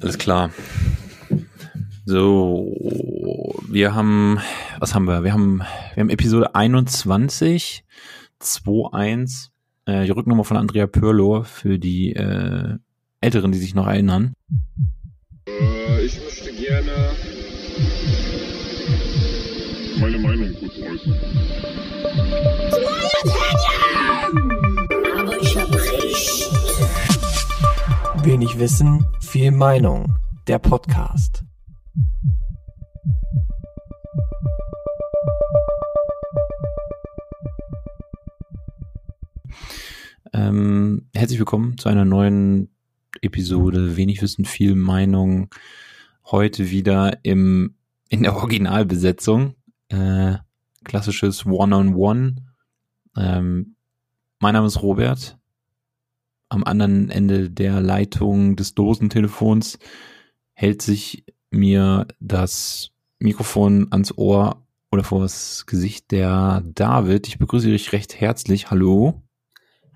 Alles klar. So, wir haben, was haben wir? Wir haben, wir haben Episode 21, 2.1, äh, die Rücknummer von Andrea Pirlo für die äh, Älteren, die sich noch erinnern. Äh, ich möchte gerne meine Meinung kurz äußern. Wenig Wissen, viel Meinung. Der Podcast. Ähm, herzlich willkommen zu einer neuen Episode Wenig Wissen, viel Meinung. Heute wieder im, in der Originalbesetzung. Äh, klassisches One-on-One. Ähm, mein Name ist Robert. Am anderen Ende der Leitung des Dosentelefons hält sich mir das Mikrofon ans Ohr oder vor das Gesicht der David. Ich begrüße dich recht herzlich. Hallo.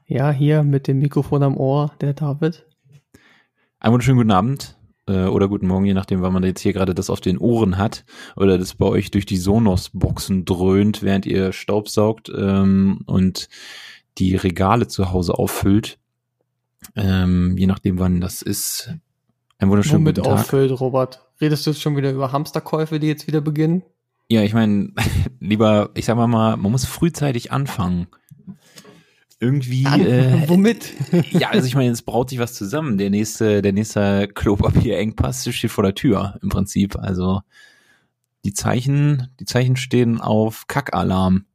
Ja, hier mit dem Mikrofon am Ohr, der David. Einen wunderschönen guten Abend äh, oder guten Morgen, je nachdem, wann man jetzt hier gerade das auf den Ohren hat oder das bei euch durch die Sonos-Boxen dröhnt, während ihr Staubsaugt ähm, und die Regale zu Hause auffüllt. Ähm, je nachdem, wann das ist. Ein wunderschönen Womit guten Tag. auffüllt, Robert? Redest du jetzt schon wieder über Hamsterkäufe, die jetzt wieder beginnen? Ja, ich meine, lieber, ich sag mal mal, man muss frühzeitig anfangen. Irgendwie, äh, Womit? ja, also ich meine, es braut sich was zusammen. Der nächste, der nächste Klopapierengpass steht vor der Tür im Prinzip. Also die Zeichen, die Zeichen stehen auf Kackalarm,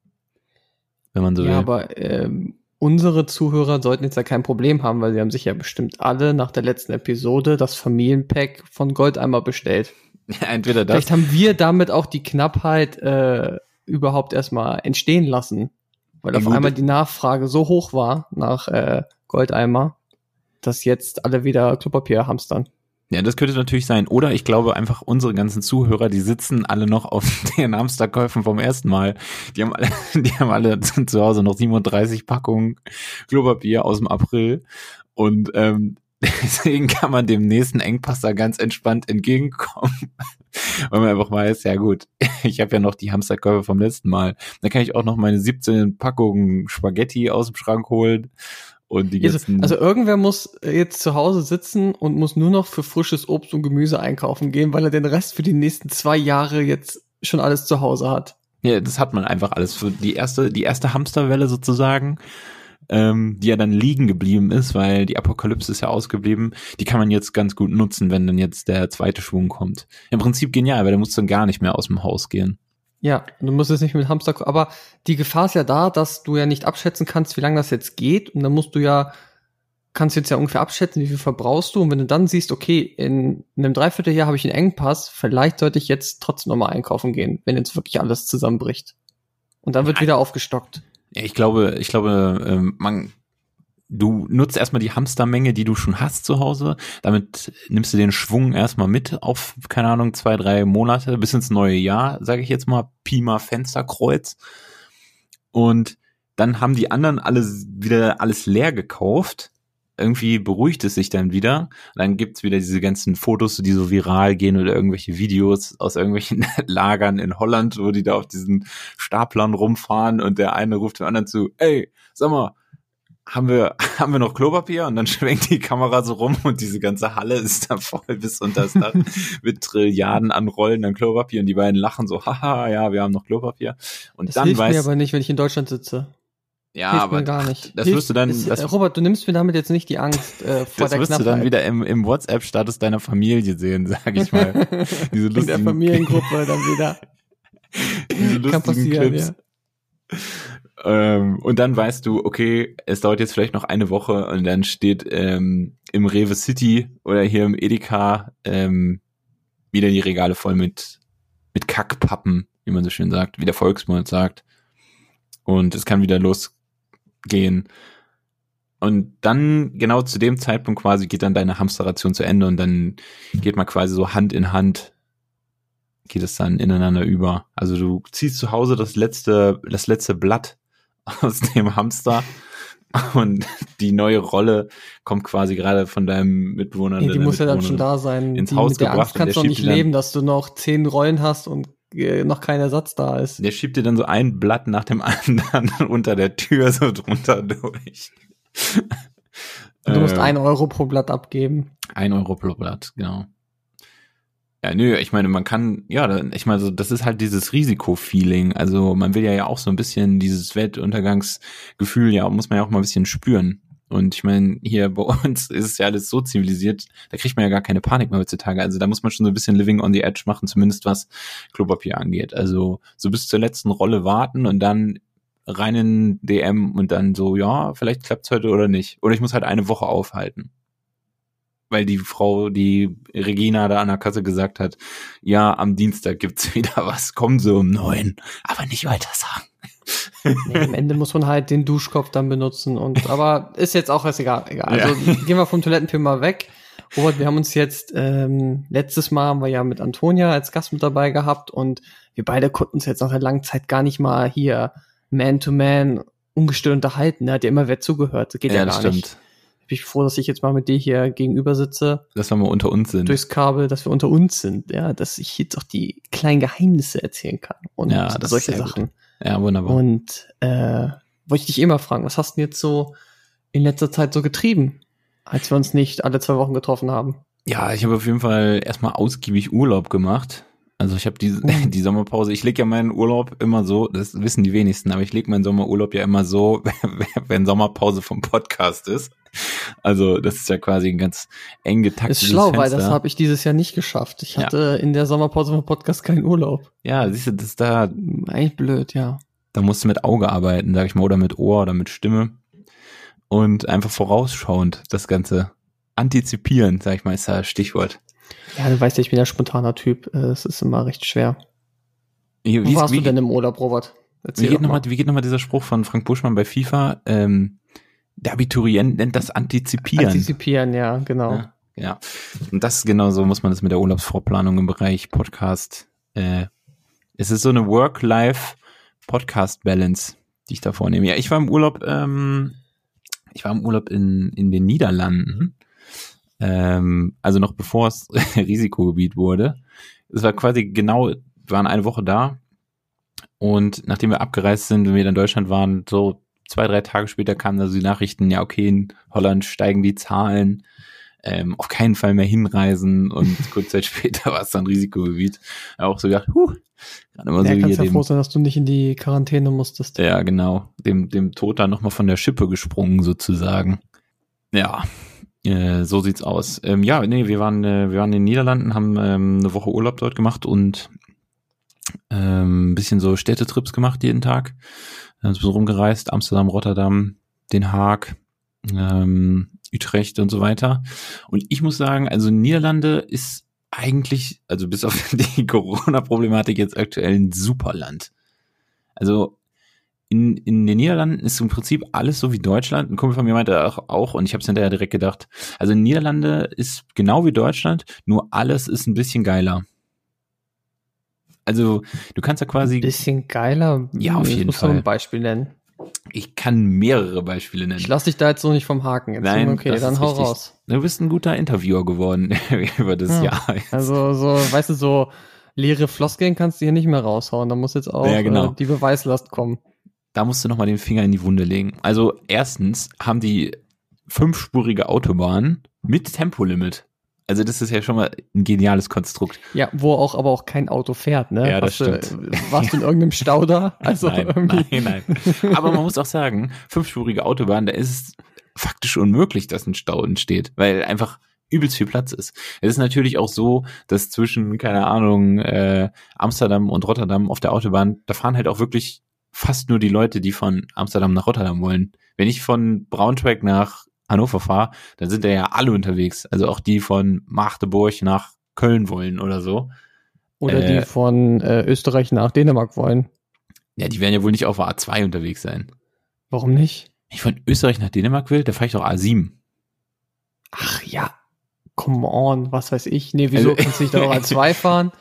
wenn man so will. ja, aber ähm, unsere Zuhörer sollten jetzt ja kein Problem haben, weil sie haben sich ja bestimmt alle nach der letzten Episode das Familienpack von Goldeimer bestellt. Entweder das. Vielleicht haben wir damit auch die Knappheit äh, überhaupt erstmal entstehen lassen. Weil Ja, auf einmal die Nachfrage so hoch war nach äh, Goldeimer, dass jetzt alle wieder Klopapier hamstern. Ja, das könnte natürlich sein. Oder ich glaube einfach, unsere ganzen Zuhörer, die sitzen alle noch auf den Hamsterkäufen vom ersten Mal. Die haben alle, die haben alle zu Hause noch 37 Packungen Klopapier aus dem April. Und ähm, deswegen kann man dem nächsten Engpass da ganz entspannt entgegenkommen. Weil man einfach weiß, ja gut, ich habe ja noch die Hamsterkäufe vom letzten Mal. Dann kann ich auch noch meine 17 Packungen Spaghetti aus dem Schrank holen. Und die Also, also irgendwer muss jetzt zu Hause sitzen und muss nur noch für frisches Obst und Gemüse einkaufen gehen, weil er den Rest für die nächsten zwei Jahre jetzt schon alles zu Hause hat. Ja, das hat man einfach alles für die erste, die erste Hamsterwelle sozusagen, ähm, die ja dann liegen geblieben ist, weil die Apokalypse ist ja ausgeblieben. Die kann man jetzt ganz gut nutzen, wenn dann jetzt der zweite Schwung kommt. Im Prinzip genial, weil da musst du dann gar nicht mehr aus dem Haus gehen. Ja, du musst jetzt nicht mit Hamster, aber die Gefahr ist ja da, dass du ja nicht abschätzen kannst, wie lange das jetzt geht und dann musst du ja, kannst jetzt ja ungefähr abschätzen, wie viel verbrauchst du und wenn du dann siehst, okay, in einem Dreivierteljahr habe ich einen Engpass, vielleicht sollte ich jetzt trotzdem nochmal einkaufen gehen, wenn jetzt wirklich alles zusammenbricht. Und dann wird wieder aufgestockt. Ich glaube, ich glaube, ähm, man, du nutzt erstmal die Hamstermenge, die du schon hast zu Hause. Damit nimmst du den Schwung erstmal mit auf, keine Ahnung, zwei, drei Monate bis ins neue Jahr, sage ich jetzt mal, Pima Fensterkreuz. Und dann haben die anderen alles wieder alles leer gekauft. Irgendwie beruhigt es sich dann wieder. Dann gibt's wieder diese ganzen Fotos, die so viral gehen oder irgendwelche Videos aus irgendwelchen Lagern in Holland, wo die da auf diesen Staplern rumfahren und der eine ruft dem anderen zu, ey, sag mal, haben wir, haben wir noch Klopapier? Und dann schwenkt die Kamera so rum und diese ganze Halle ist da voll bis unter das Dach mit Trilliarden an Rollen an Klopapier und die beiden lachen so, haha, ja, wir haben noch Klopapier. Und Das dann hilft mir weiß, aber nicht, wenn ich in Deutschland sitze. ja, hilft aber mir gar nicht. das Hilft- wirst du dann, ist, das, Robert, du nimmst mir damit jetzt nicht die Angst äh, vor das der wirst du dann wieder im, im WhatsApp-Status deiner Familie sehen, sag ich mal. Diese in der lustigen, Familiengruppe dann wieder. diese lustigen Kann passieren, Clips. ja. Ähm, und dann weißt du, okay, es dauert jetzt vielleicht noch eine Woche und dann steht ähm, im Rewe City oder hier im Edeka ähm, wieder die Regale voll mit, mit Kackpappen, wie man so schön sagt, wie der Volksmund sagt. Und es kann wieder losgehen. Und dann, genau zu dem Zeitpunkt quasi, geht dann deine Hamsterration zu Ende und dann geht man quasi so Hand in Hand geht es dann ineinander über. Also du ziehst zu Hause das letzte, das letzte Blatt aus dem Hamster Und die neue Rolle kommt quasi gerade von deinem Mitbewohner. Nee, die muss ja dann schon da sein. ins die, Haus mit der gebracht Angst kannst du doch nicht leben, dass du noch zehn Rollen hast und äh, noch kein Ersatz da ist. Der schiebt dir dann so ein Blatt nach dem anderen unter der Tür so drunter durch. Und du musst Äh, ein Euro pro Blatt abgeben. Ein Euro pro Blatt, genau. Ja, nö, ich meine, man kann, ja, ich meine, das ist halt dieses Risikofeeling. Also man will ja ja auch so ein bisschen dieses Weltuntergangsgefühl, ja, muss man ja auch mal ein bisschen spüren. Und ich meine, hier bei uns ist es ja alles so zivilisiert, da kriegt man ja gar keine Panik mehr heutzutage. Also da muss man schon so ein bisschen Living on the Edge machen, zumindest was Klopapier angeht. Also so bis zur letzten Rolle warten und dann rein in DM und dann so, ja, vielleicht klappt's heute oder nicht. Oder ich muss halt eine Woche aufhalten weil die Frau, die Regina da an der Kasse gesagt hat, ja, am Dienstag gibt's wieder was, kommen sie um neun, aber nicht weiter sagen. Nee, am Ende muss man halt den Duschkopf dann benutzen und aber ist jetzt auch erst egal. egal. Also gehen wir vom Toilettenpapier mal weg. Robert, wir haben uns jetzt ähm, letztes Mal haben wir ja mit Antonia als Gast mit dabei gehabt und wir beide konnten uns jetzt nach einer langen Zeit gar nicht mal hier Man to Man ungestört unterhalten. Da hat ja immer wer zugehört. Das geht ja, das gar stimmt. nicht. Bin ich froh, dass ich jetzt mal mit dir hier gegenüber sitze, Dass wir mal unter uns sind. durchs Kabel, dass wir unter uns sind, ja, dass ich jetzt auch die kleinen Geheimnisse erzählen kann und Ja, das ist solche gut. Sachen. ja, wunderbar. Und äh, wollte ich dich immer fragen, was hast du jetzt so in letzter Zeit so getrieben, als wir uns nicht alle zwei Wochen getroffen haben? Ja, ich habe auf jeden Fall erstmal ausgiebig Urlaub gemacht. Also ich habe die, Mhm. die Sommerpause, ich lege ja meinen Urlaub immer so, das wissen die wenigsten, aber ich lege meinen Sommerurlaub ja immer so, wenn Sommerpause vom Podcast ist. Also das ist ja quasi ein ganz eng getaktetes Ist schlau, weil Fenster. das habe ich dieses Jahr nicht geschafft. Ich Ja. hatte in der Sommerpause vom Podcast keinen Urlaub. Ja, siehst du, das ist da, Eigentlich blöd, ja. da musst du mit Auge arbeiten, sag ich mal, oder mit Ohr oder mit Stimme. Und einfach vorausschauend das Ganze antizipieren, sag ich mal, ist das Stichwort. Ja, du weißt ja, ich bin ja spontaner Typ. Äh, Es ist immer recht schwer. Wie, Wo warst wie, du denn im Urlaub, Robert? wie, geht mal. nochmal, wie geht nochmal dieser Spruch von Frank Buschmann bei FIFA? Ähm, der Abiturient nennt das Antizipieren. Antizipieren, ja, genau. Ja, ja. Und das ist genau so muss man das mit der Urlaubsvorplanung im Bereich Podcast. Äh, es ist so eine Work-Life-Podcast-Balance, die ich da vornehme. Ja, ich war im Urlaub, ähm, ich war im Urlaub in, in den Niederlanden. Ähm, also noch bevor es Risikogebiet wurde. Es war quasi genau, wir waren eine Woche da. Und nachdem wir abgereist sind und wir dann in Deutschland waren, so zwei, drei Tage später kamen also die Nachrichten, ja, okay, in Holland steigen die Zahlen, ähm, auf keinen Fall mehr hinreisen und kurz Zeit später war es dann Risikogebiet. Auch so gedacht, huh, gerade immer Ja, so kannst ja dem, froh sein, dass du nicht in die Quarantäne musstest. ja, genau, dem, dem Tod dann nochmal von der Schippe gesprungen sozusagen. Ja, äh, so sieht's aus. Ähm, ja, nee, wir waren, äh, wir waren in den Niederlanden, haben ähm, eine Woche Urlaub dort gemacht und ähm, ein bisschen so Städtetrips gemacht jeden Tag. Wir haben ein bisschen rumgereist, Amsterdam, Rotterdam, Den Haag, ähm, Utrecht und so weiter. Und ich muss sagen, also Niederlande ist eigentlich, also bis auf die Corona-Problematik jetzt aktuell ein super Land. Also in, in den Niederlanden ist im Prinzip alles so wie Deutschland. Ein Kumpel von mir meinte auch, auch und ich habe es hinterher direkt gedacht, also in Niederlande ist genau wie Deutschland, nur alles ist ein bisschen geiler. Also du kannst ja quasi, Bisschen geiler. Ja, auf Ich jeden Fall. ein Beispiel nennen. ich kann mehrere Beispiele nennen. Ich lass dich da jetzt so nicht vom Haken. Jetzt Nein, okay, dann hau richtig. raus. Du bist ein guter Interviewer geworden über das Hm. Jahr. jetzt. Also so, weißt du, so leere Floskeln kannst du hier nicht mehr raushauen. Da muss jetzt auch Ja, genau. äh, die Beweislast kommen. Da musst du nochmal den Finger in die Wunde legen. Also erstens haben die fünfspurige Autobahn mit Tempolimit. Also das ist ja schon mal ein geniales Konstrukt. Ja, wo auch aber auch kein Auto fährt, ne? Ja, das Hast du- stimmt. warst du in irgendeinem Stau da? Also nein, irgendwie. nein, nein. Aber man muss auch sagen, fünfspurige Autobahn, da ist es faktisch unmöglich, dass ein Stau entsteht, weil einfach übelst viel Platz ist. Es ist natürlich auch so, dass zwischen, keine Ahnung, äh, Amsterdam und Rotterdam auf der Autobahn, da fahren halt auch wirklich fast nur die Leute, die von Amsterdam nach Rotterdam wollen. Wenn ich von Braunschweig nach Hannover fahre, dann sind da ja alle unterwegs. Also auch die von Magdeburg nach Köln wollen oder so. Oder Äh, die von äh, Österreich nach Dänemark wollen. Ja, die werden ja wohl nicht auf der A2 unterwegs sein. Warum nicht? Wenn ich von Österreich nach Dänemark will, da fahre ich doch A7. Ach ja, come on, was weiß ich. Nee, wieso Also- kannst du nicht da als zwei fahren?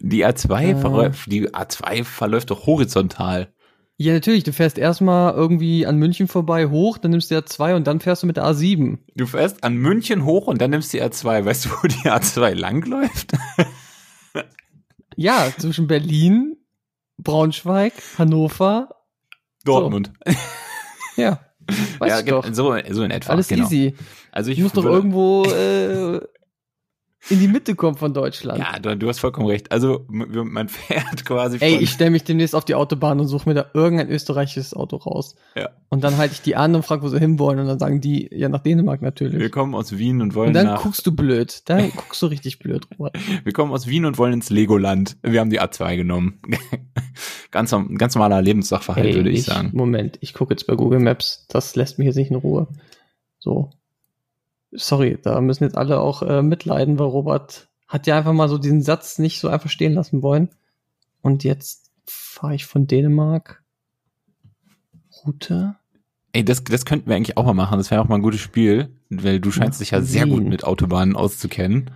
Die A2, Äh. verläuft, die A2 verläuft doch horizontal. Ja, natürlich. Du fährst erstmal irgendwie an München vorbei hoch, dann nimmst du die A2 und dann fährst du mit der A7. Du fährst an München hoch und dann nimmst du die A2. Weißt du, wo die A2 langläuft? Ja, zwischen Berlin, Braunschweig, Hannover. Dortmund. Ja, weißt ja, du doch. so, so in etwa. Alles genau. easy. Also ich Ich muss doch irgendwo äh, in die Mitte kommen von Deutschland. Ja, du, du hast vollkommen recht. Also man fährt quasi Ey, ich stelle mich demnächst auf die Autobahn und suche mir da irgendein österreichisches Auto raus. Ja. Und dann halte ich die an und frage, wo sie hinwollen. Und dann sagen die, ja, nach Dänemark wir natürlich. kommen aus Wien und wollen Und dann nach, guckst du blöd. Dann guckst du richtig blöd, Robert. wir kommen aus Wien und wollen ins Legoland. Wir haben die A2 genommen. ganz, ganz normaler Lebenssachverhalt, Ey, würde ich sagen. Moment, ich gucke jetzt bei Google Maps. Das lässt mich jetzt nicht in Ruhe. So. Sorry, da müssen jetzt alle auch äh, mitleiden, weil Robert hat ja einfach mal so diesen Satz nicht so einfach stehen lassen wollen. Und jetzt fahre ich von Dänemark. Route. Ey, das, das könnten wir eigentlich auch mal machen. Das wäre auch mal ein gutes Spiel, weil du scheinst dich ja sehr gut mit Autobahnen auszukennen.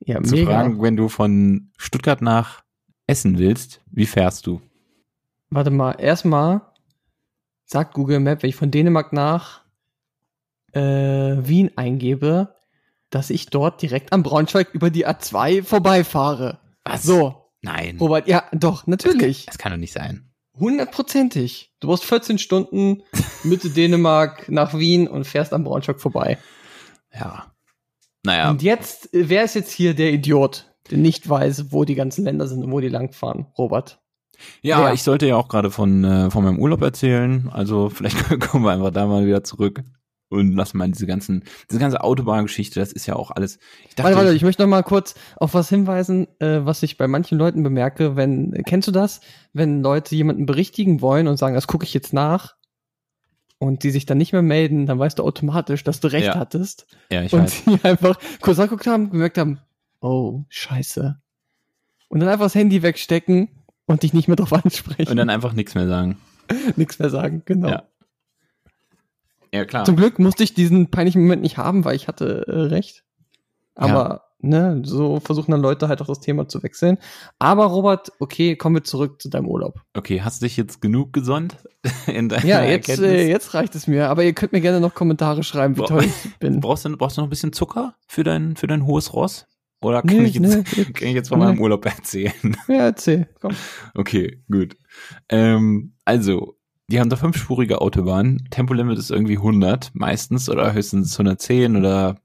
Ja, Zu mega. fragen, wenn du von Stuttgart nach Essen willst, wie fährst du? Warte mal, erstmal sagt Google Map, wenn ich von Dänemark nach äh, Wien eingebe, dass ich dort direkt am Braunschweig über die A2 vorbeifahre. Was? So, Nein. Robert, ja, doch, natürlich. Das kann doch nicht sein. Hundertprozentig. Du brauchst 14 Stunden Mitte Dänemark nach Wien und fährst am Braunschweig vorbei. Ja. Naja, Und jetzt, äh, wer ist jetzt hier der Idiot, der nicht weiß, wo die ganzen Länder sind und wo die langfahren? Robert. ja, wer? ich sollte ja auch gerade von, äh, von meinem Urlaub erzählen. Also vielleicht kommen wir einfach da mal wieder zurück und lassen mal diese ganzen, diese ganze Autobahngeschichte, das ist ja auch alles. Ich dachte, Warte, warte, ich, ich möchte noch mal kurz auf was hinweisen, äh, was ich bei manchen Leuten bemerke, wenn, kennst du das? Wenn Leute jemanden berichtigen wollen und sagen, das gucke ich jetzt nach und die sich dann nicht mehr melden, dann weißt du automatisch, dass du recht Ja, hattest ja, ich und weiß. die einfach kurz angeguckt haben, gemerkt haben, oh, scheiße. Und dann einfach das Handy wegstecken und dich nicht mehr drauf ansprechen. Und dann einfach nichts mehr sagen. nichts mehr sagen, genau. Ja. Ja, klar. Zum Glück musste ich diesen peinlichen Moment nicht haben, weil ich hatte äh, recht. Aber ne, so versuchen dann Leute halt auch das Thema zu wechseln. Aber Robert, okay, kommen wir zurück zu deinem Urlaub. Okay, hast du dich jetzt genug gesonnt in deiner Ja, jetzt, Erkenntnis? äh, jetzt reicht es mir. Aber ihr könnt mir gerne noch Kommentare schreiben, wie Boah. toll ich bin. Brauchst du, brauchst du noch ein bisschen Zucker für dein, für dein hohes Ross? Oder kann, Nee, ich, jetzt, nee, kann ich jetzt von nee. meinem Urlaub erzählen? Ja, erzähl, komm. Okay, gut. Ähm, also, die haben da fünfspurige Autobahnen. Tempolimit ist irgendwie 100 meistens oder höchstens 110 oder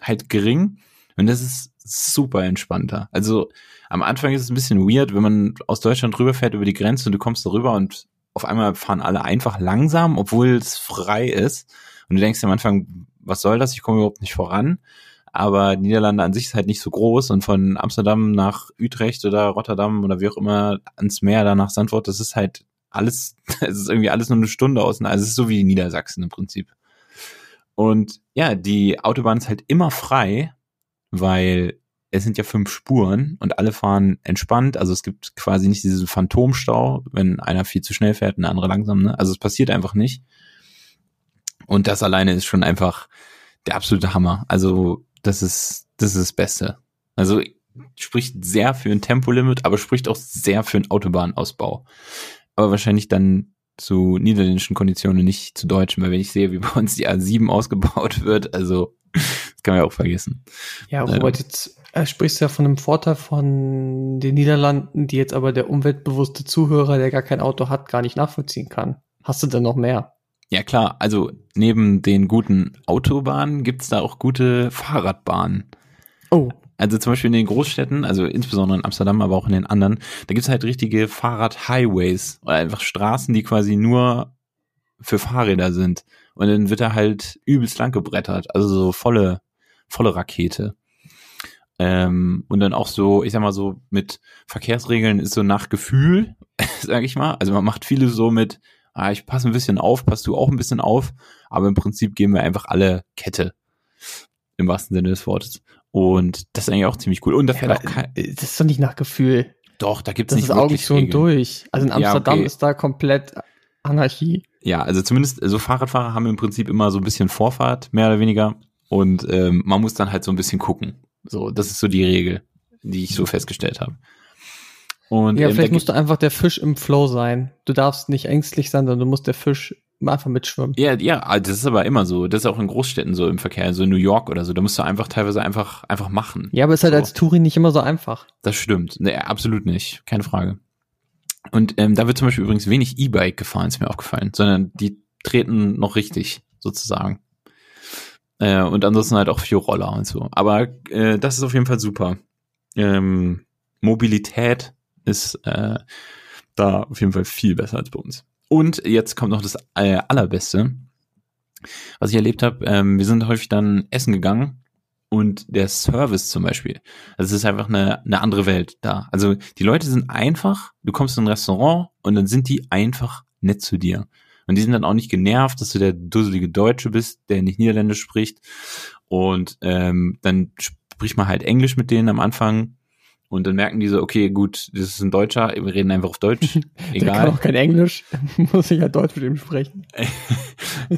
halt gering. Und das ist super entspannter. Also am Anfang ist es ein bisschen weird, wenn man aus Deutschland rüberfährt über die Grenze und du kommst da rüber und auf einmal fahren alle einfach langsam, obwohl es frei ist. Und du denkst am Anfang, was soll das? Ich komme überhaupt nicht voran. Aber Niederlande an sich ist halt nicht so groß und von Amsterdam nach Utrecht oder Rotterdam oder wie auch immer ans Meer, da nach Sandford, das ist halt alles, es ist irgendwie alles nur eine Stunde außen. Also es ist so wie Niedersachsen im Prinzip. Und ja, die Autobahn ist halt immer frei, weil es sind ja fünf Spuren und alle fahren entspannt. Also es gibt quasi nicht diesen Phantomstau, wenn einer viel zu schnell fährt und der andere langsam. Ne? Also es passiert einfach nicht. Und das alleine ist schon einfach der absolute Hammer. Also das ist das ist das Beste. Also spricht sehr für ein Tempolimit, aber spricht auch sehr für einen Autobahnausbau. Aber wahrscheinlich dann zu niederländischen Konditionen, nicht zu deutschen, weil wenn ich sehe, wie bei uns die A7 ausgebaut wird, also das kann man ja auch vergessen. Ja, Robert, jetzt äh, sprichst du ja von einem Vorteil von den Niederlanden, die jetzt aber der umweltbewusste Zuhörer, der gar kein Auto hat, gar nicht nachvollziehen kann. Hast du denn noch mehr? Ja klar, also neben den guten Autobahnen gibt's da auch gute Fahrradbahnen. Oh, Also zum Beispiel in den Großstädten, also insbesondere in Amsterdam, aber auch in den anderen, da gibt's halt richtige Fahrrad-Highways oder einfach Straßen, die quasi nur für Fahrräder sind. Und dann wird da halt übelst lang gebrettert, also so volle, volle Rakete. Ähm, und dann auch so, ich sag mal so, mit Verkehrsregeln ist so nach Gefühl, sag ich mal. Also man macht viele so mit, ah, ich passe ein bisschen auf, passt du auch ein bisschen auf, aber im Prinzip gehen wir einfach alle Kette. Im wahrsten Sinne des Wortes. Und das ist eigentlich auch ziemlich cool. Und da ja, fährt auch kein, äh, das ist doch nicht nach Gefühl. doch, da gibt's Das nicht ist wirklich Augen zu und Regeln. durch. Also in Ja, Amsterdam okay. ist da komplett Anarchie. Ja, also zumindest, also Fahrradfahrer haben im Prinzip immer so ein bisschen Vorfahrt, mehr oder weniger. Und ähm, man muss dann halt so ein bisschen gucken. So, das ist so die Regel, die ich so festgestellt habe. Und Ja, ähm, vielleicht musst du einfach der Fisch im Flow sein. Du darfst nicht ängstlich sein, sondern du musst der Fisch einfach mitschwimmen. Ja, ja, ah, das ist aber immer so. Das ist auch in Großstädten so im Verkehr, so in New York oder so. Da musst du einfach teilweise einfach, einfach machen. Ja, aber ist halt So. als Touri nicht immer so einfach. Das stimmt. Nee, absolut nicht. Keine Frage. Und ähm, da wird zum Beispiel übrigens wenig E-Bike gefahren, ist mir aufgefallen, sondern die treten noch richtig, sozusagen. Äh, und ansonsten halt auch viel Roller und so. Aber äh, das ist auf jeden Fall super. Ähm, Mobilität ist äh, da auf jeden Fall viel besser als bei uns. Und jetzt kommt noch das äh, Allerbeste, was ich erlebt habe. Ähm, wir sind häufig dann essen gegangen und der Service zum Beispiel. Es ist einfach eine, eine andere Welt da. Also die Leute sind einfach, du kommst in ein Restaurant und dann sind die einfach nett zu dir. Und die sind dann auch nicht genervt, dass du der dusselige Deutsche bist, der nicht Niederländisch spricht. Und ähm, dann spricht man halt Englisch mit denen am Anfang. Und dann merken die so, okay, gut, das ist ein Deutscher, wir reden einfach auf Deutsch. Der kann Egal. auch kein Englisch, muss ich halt Deutsch mit ihm sprechen.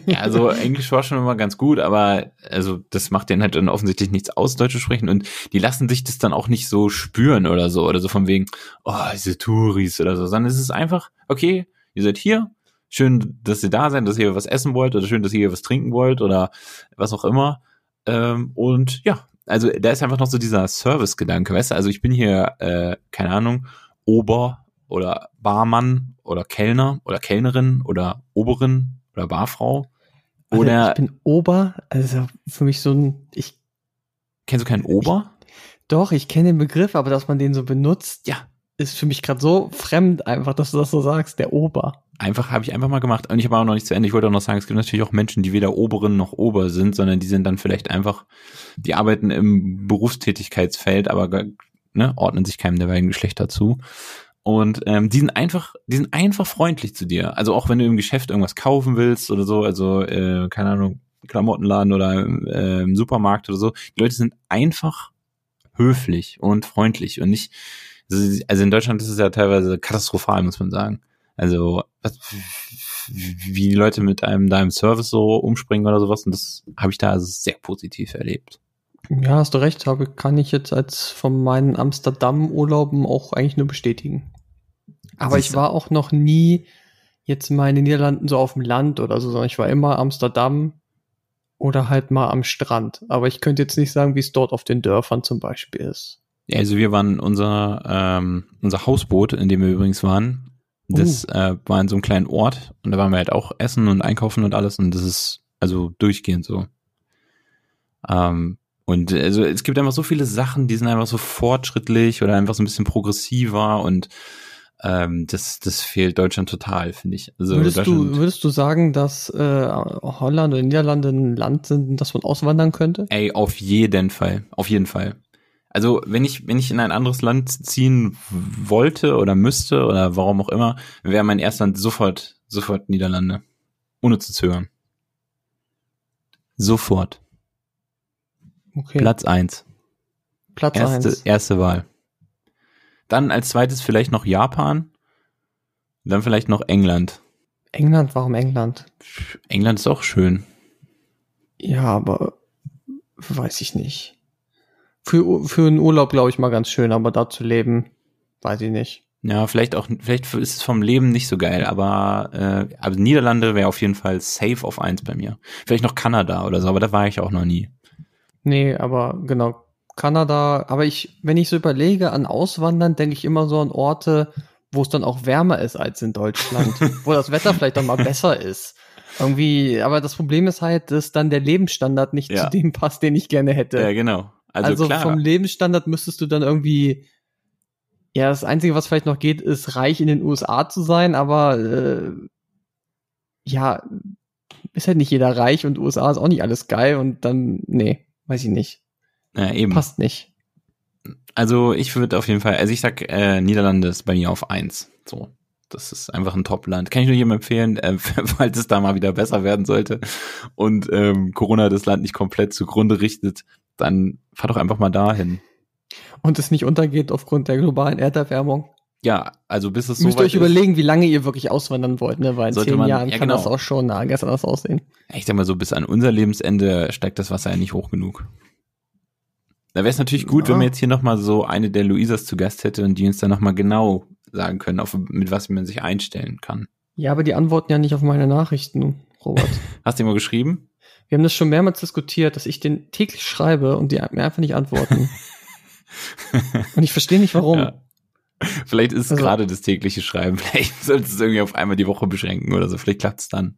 Ja, also Englisch war schon immer ganz gut, aber also das macht denen halt dann offensichtlich nichts aus, Deutsch zu sprechen. Und die lassen sich das dann auch nicht so spüren oder so, oder so von wegen, oh, diese Touris oder so, sondern es ist einfach, okay, ihr seid hier, schön, dass ihr da seid, dass ihr was essen wollt oder schön, dass ihr was trinken wollt oder was auch immer. Ähm, und ja, also da ist einfach noch so dieser Service-Gedanke, weißt du, also ich bin hier, äh, keine Ahnung, Ober oder Barmann oder Kellner oder Kellnerin oder Oberin oder Barfrau. Also Oder ich bin Ober, also für mich so ein, ich, kennst du keinen Ober? doch, ich kenne den Begriff, aber dass man den so benutzt, Ja. ist für mich gerade so fremd einfach, dass du das so sagst, der Ober. Einfach habe ich einfach mal gemacht. Und ich habe auch noch nicht zu Ende. Ich wollte auch noch sagen, es gibt natürlich auch Menschen, die weder Oberin noch Ober sind, sondern die sind dann vielleicht einfach, die arbeiten im Berufstätigkeitsfeld, aber ne, ordnen sich keinem der beiden Geschlechter zu. Und ähm, die sind einfach, die sind einfach freundlich zu dir. Also auch wenn du im Geschäft irgendwas kaufen willst oder so, also äh, keine Ahnung, Klamottenladen oder äh, im Supermarkt oder so, die Leute sind einfach höflich und freundlich und nicht, also in Deutschland ist es ja teilweise katastrophal, muss man sagen. Also wie die Leute mit einem da im Service so umspringen oder sowas und das habe ich da also sehr positiv erlebt. Ja, hast du recht, habe, kann ich jetzt als von meinen Amsterdam-Urlauben auch eigentlich nur bestätigen. Aber ich war auch noch nie jetzt mal in den Niederlanden so auf dem Land oder so, sondern ich war immer Amsterdam oder halt mal am Strand. Aber ich könnte jetzt nicht sagen, wie es dort auf den Dörfern zum Beispiel ist. Ja, also wir waren unser ähm, unser Hausboot, in dem wir übrigens waren. Das äh, war in so einem kleinen Ort und da waren wir halt auch essen und einkaufen und alles und das ist also durchgehend so. Ähm, und also es gibt einfach so viele Sachen, die sind einfach so fortschrittlich oder einfach so ein bisschen progressiver und ähm, das, das fehlt Deutschland total, finde ich. Also würdest, du, würdest du sagen, dass äh, Holland oder Niederlande ein Land sind, in das man auswandern könnte? ey, auf jeden Fall, auf jeden Fall. Also wenn ich, wenn ich in ein anderes Land ziehen wollte oder müsste oder warum auch immer, wäre mein Erstland sofort, sofort Niederlande. Ohne zu zögern. Sofort. Okay. Platz eins. Platz Erste, eins. erste Wahl. Dann als zweites vielleicht noch Japan. Dann vielleicht noch England. England, warum England? England ist auch schön. Ja, aber weiß ich nicht. Für, für einen Urlaub glaube ich mal ganz schön, aber da zu leben, weiß ich nicht. Ja, vielleicht auch, vielleicht ist es vom Leben nicht so geil, aber, äh, aber Niederlande wäre auf jeden Fall safe auf eins bei mir. Vielleicht noch Kanada oder so, aber da war ich auch noch nie. Nee, aber genau, Kanada, aber ich, wenn ich so überlege an Auswandern, denke ich immer so an Orte, wo es dann auch wärmer ist als in Deutschland, wo das Wetter vielleicht dann mal besser ist. Irgendwie, aber das Problem ist halt, dass dann der Lebensstandard nicht Ja. zu dem passt, den ich gerne hätte. Ja, genau. Also, Also, klar. vom Lebensstandard müsstest du dann irgendwie, ja, das Einzige, was vielleicht noch geht, ist reich in den USA zu sein, aber äh, ja, ist halt nicht jeder reich und USA ist auch nicht alles geil und dann, nee, weiß ich nicht. ja, eben. Passt nicht. Also ich würde auf jeden Fall, also ich sag, äh, Niederlande ist bei mir auf eins. So. Das ist einfach ein Top-Land. Kann ich nur jedem empfehlen, äh, falls es da mal wieder besser werden sollte und ähm, Corona das Land nicht komplett zugrunde richtet, dann fahr doch einfach mal dahin. Und es nicht untergeht aufgrund der globalen Erderwärmung. Ja, also bis es So Müsst ihr euch überlegen, wie lange ihr wirklich auswandern wollt, ne? Weil in zehn man- Jahren ja, kann genau. das auch schon na, ganz anders aussehen. Ich sag mal so, bis an unser Lebensende steigt das Wasser ja nicht hoch genug. Da wäre es natürlich gut, Ja. wenn wir jetzt hier nochmal so eine der Luisas zu Gast hätte und die uns dann nochmal genau sagen können, auf, mit was man sich einstellen kann. Ja, aber die antworten ja nicht auf meine Nachrichten, Robert. Hast du ihm mal geschrieben? Wir haben das schon mehrmals diskutiert, dass ich den täglich schreibe und die mir einfach nicht antworten. und ich verstehe nicht warum. Ja. Vielleicht ist es Also- gerade das tägliche Schreiben. Vielleicht solltest du es irgendwie auf einmal die Woche beschränken oder so. Vielleicht klappt es dann.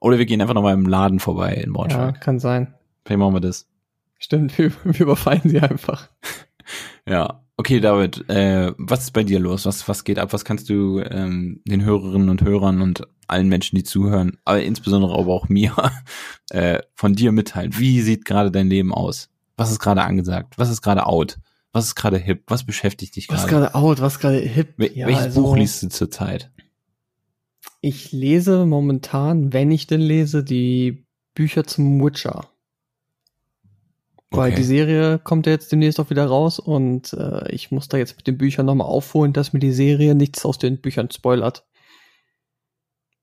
Oder wir gehen einfach nochmal im Laden vorbei in Ja, Braunschweig. kann sein. Vielleicht machen wir das. Stimmt, wir, wir überfallen sie einfach. Ja. Okay, David, äh, was ist bei dir los? Was, was geht ab? Was kannst du ähm, den Hörerinnen und Hörern und allen Menschen, die zuhören, aber insbesondere aber auch mir, äh, von dir mitteilen? Wie sieht gerade dein Leben aus? Was ist gerade angesagt? Was ist gerade out? Was ist gerade hip? Was beschäftigt dich Was gerade? gerade out, was gerade hip. Wel Ja, welches also, Buch liest du zurzeit? Ich lese momentan, wenn ich denn lese, die Bücher zum Witcher. Weil Okay. die Serie kommt ja jetzt demnächst auch wieder raus und äh, ich muss da jetzt mit den Büchern nochmal aufholen, dass mir die Serie nichts aus den Büchern spoilert.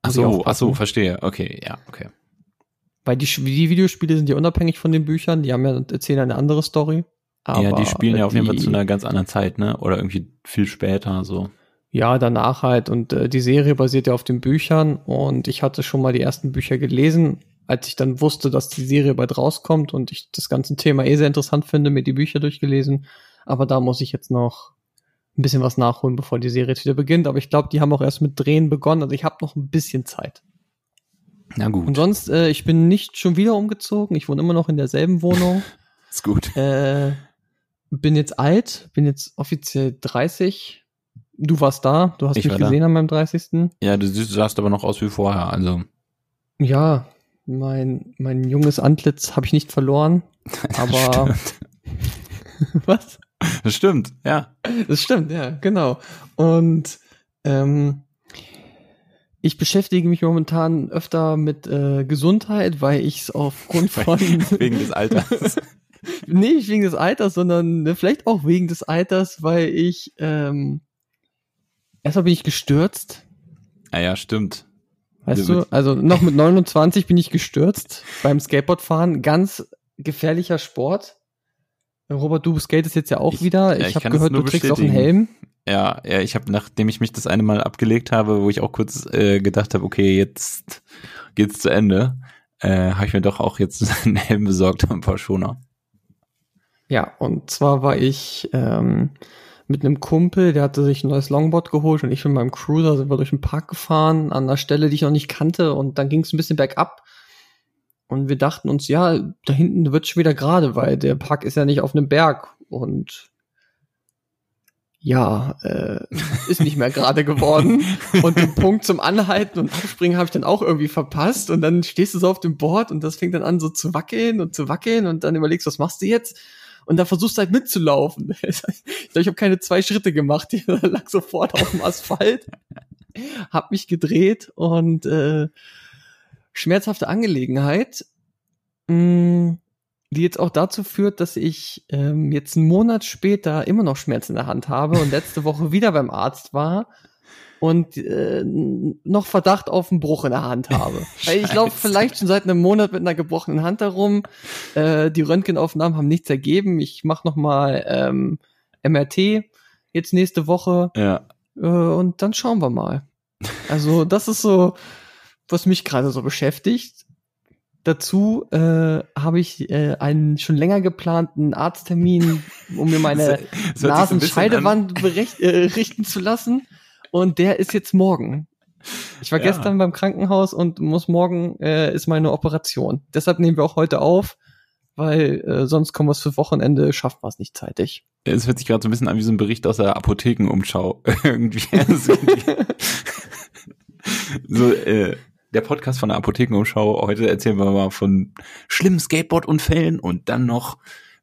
Ach Muss ich so, ach so, verstehe. Okay, ja, okay. Weil die, die Videospiele sind ja unabhängig von den Büchern, die haben ja erzählen eine andere Story. Ja, die spielen ja auf jeden Fall die- zu einer ganz anderen Zeit, ne? Oder irgendwie viel später so. Ja, danach halt. Und äh, die Serie basiert ja auf den Büchern und ich hatte schon mal die ersten Bücher gelesen, als ich dann wusste, dass die Serie bald rauskommt und ich das ganze Thema eh sehr interessant finde, mir die Bücher durchgelesen. Aber da muss ich jetzt noch ein bisschen was nachholen, bevor die Serie jetzt wieder beginnt. Aber ich glaube, die haben auch erst mit Drehen begonnen. Also ich habe noch ein bisschen Zeit. Na gut, Und sonst, äh, ich bin nicht schon wieder umgezogen. Ich wohne immer noch in derselben Wohnung. ist gut. Äh, bin jetzt alt, bin jetzt offiziell 30. Du warst da, du hast Ich mich war da. gesehen an meinem 30. Ja, du siehst- sahst aber noch aus wie vorher, also. Ja, mein, mein junges Antlitz habe ich nicht verloren. Aber was? Das stimmt, ja. Das stimmt, ja, genau. Und ähm, ich beschäftige mich momentan öfter mit äh, Gesundheit, weil ich es aufgrund von Wegen des Alters. nee, nicht wegen des Alters, sondern ne, vielleicht auch wegen des Alters, weil ich ähm, erstmal bin ich gestürzt, Ah ja, stimmt. Weißt Du also noch mit 29 bin ich gestürzt beim Skateboardfahren, ganz gefährlicher Sport. Robert, du skatest jetzt ja auch Ich- wieder. ja, Ich, ich habe gehört, du trägst auch einen. Helm. Ja, ja, ich habe, nachdem ich mich das eine Mal abgelegt habe, wo ich auch kurz äh, gedacht habe, okay, jetzt geht's zu Ende, äh, habe ich mir doch auch jetzt einen Helm besorgt und ein paar Schoner. Ja, und zwar war ich ähm, mit einem Kumpel, der hatte sich ein neues Longboard geholt und ich mit meinem Cruiser sind wir durch den Park gefahren an einer Stelle, die ich noch nicht kannte und dann ging es ein bisschen bergab und wir dachten uns, ja, da hinten wird schon wieder gerade, weil der Park ist ja nicht auf einem Berg und ja, äh, ist nicht mehr gerade geworden. Und den Punkt zum Anhalten und Abspringen habe ich dann auch irgendwie verpasst. Und dann stehst du so auf dem Board und das fängt dann an so zu wackeln und zu wackeln und dann überlegst, was machst du jetzt? Und dann versuchst du halt mitzulaufen. Ich glaube, ich habe keine zwei Schritte gemacht. Ich lag sofort auf dem Asphalt, hab mich gedreht und äh, schmerzhafte Angelegenheit, mh, die jetzt auch dazu führt, dass ich ähm, jetzt einen Monat später immer noch Schmerzen in der Hand habe und letzte Woche wieder beim Arzt war und äh, noch Verdacht auf einen Bruch in der Hand habe. Weil ich laufe vielleicht schon seit einem Monat mit einer gebrochenen Hand herum. Äh, die Röntgenaufnahmen haben nichts ergeben. Ich mache noch mal ähm, MRT jetzt nächste Woche Ja. äh, und dann schauen wir mal. Also das ist so, was mich gerade so beschäftigt. Dazu äh, habe ich äh, einen schon länger geplanten Arzttermin, um mir meine Nasenscheidewand äh, richten zu lassen. Und der ist jetzt morgen. Ich war Ja. gestern beim Krankenhaus und muss morgen äh, ist meine Operation. Deshalb nehmen wir auch heute auf, weil äh, sonst kommen wir es für Wochenende, schaffen wir es nicht zeitig. Es hört sich gerade so ein bisschen an wie so ein Bericht aus der Apothekenumschau. Irgendwie. Also die- so, äh, der Podcast von der Apothekenumschau. Heute erzählen wir mal von schlimmen Skateboard-Unfällen und dann noch,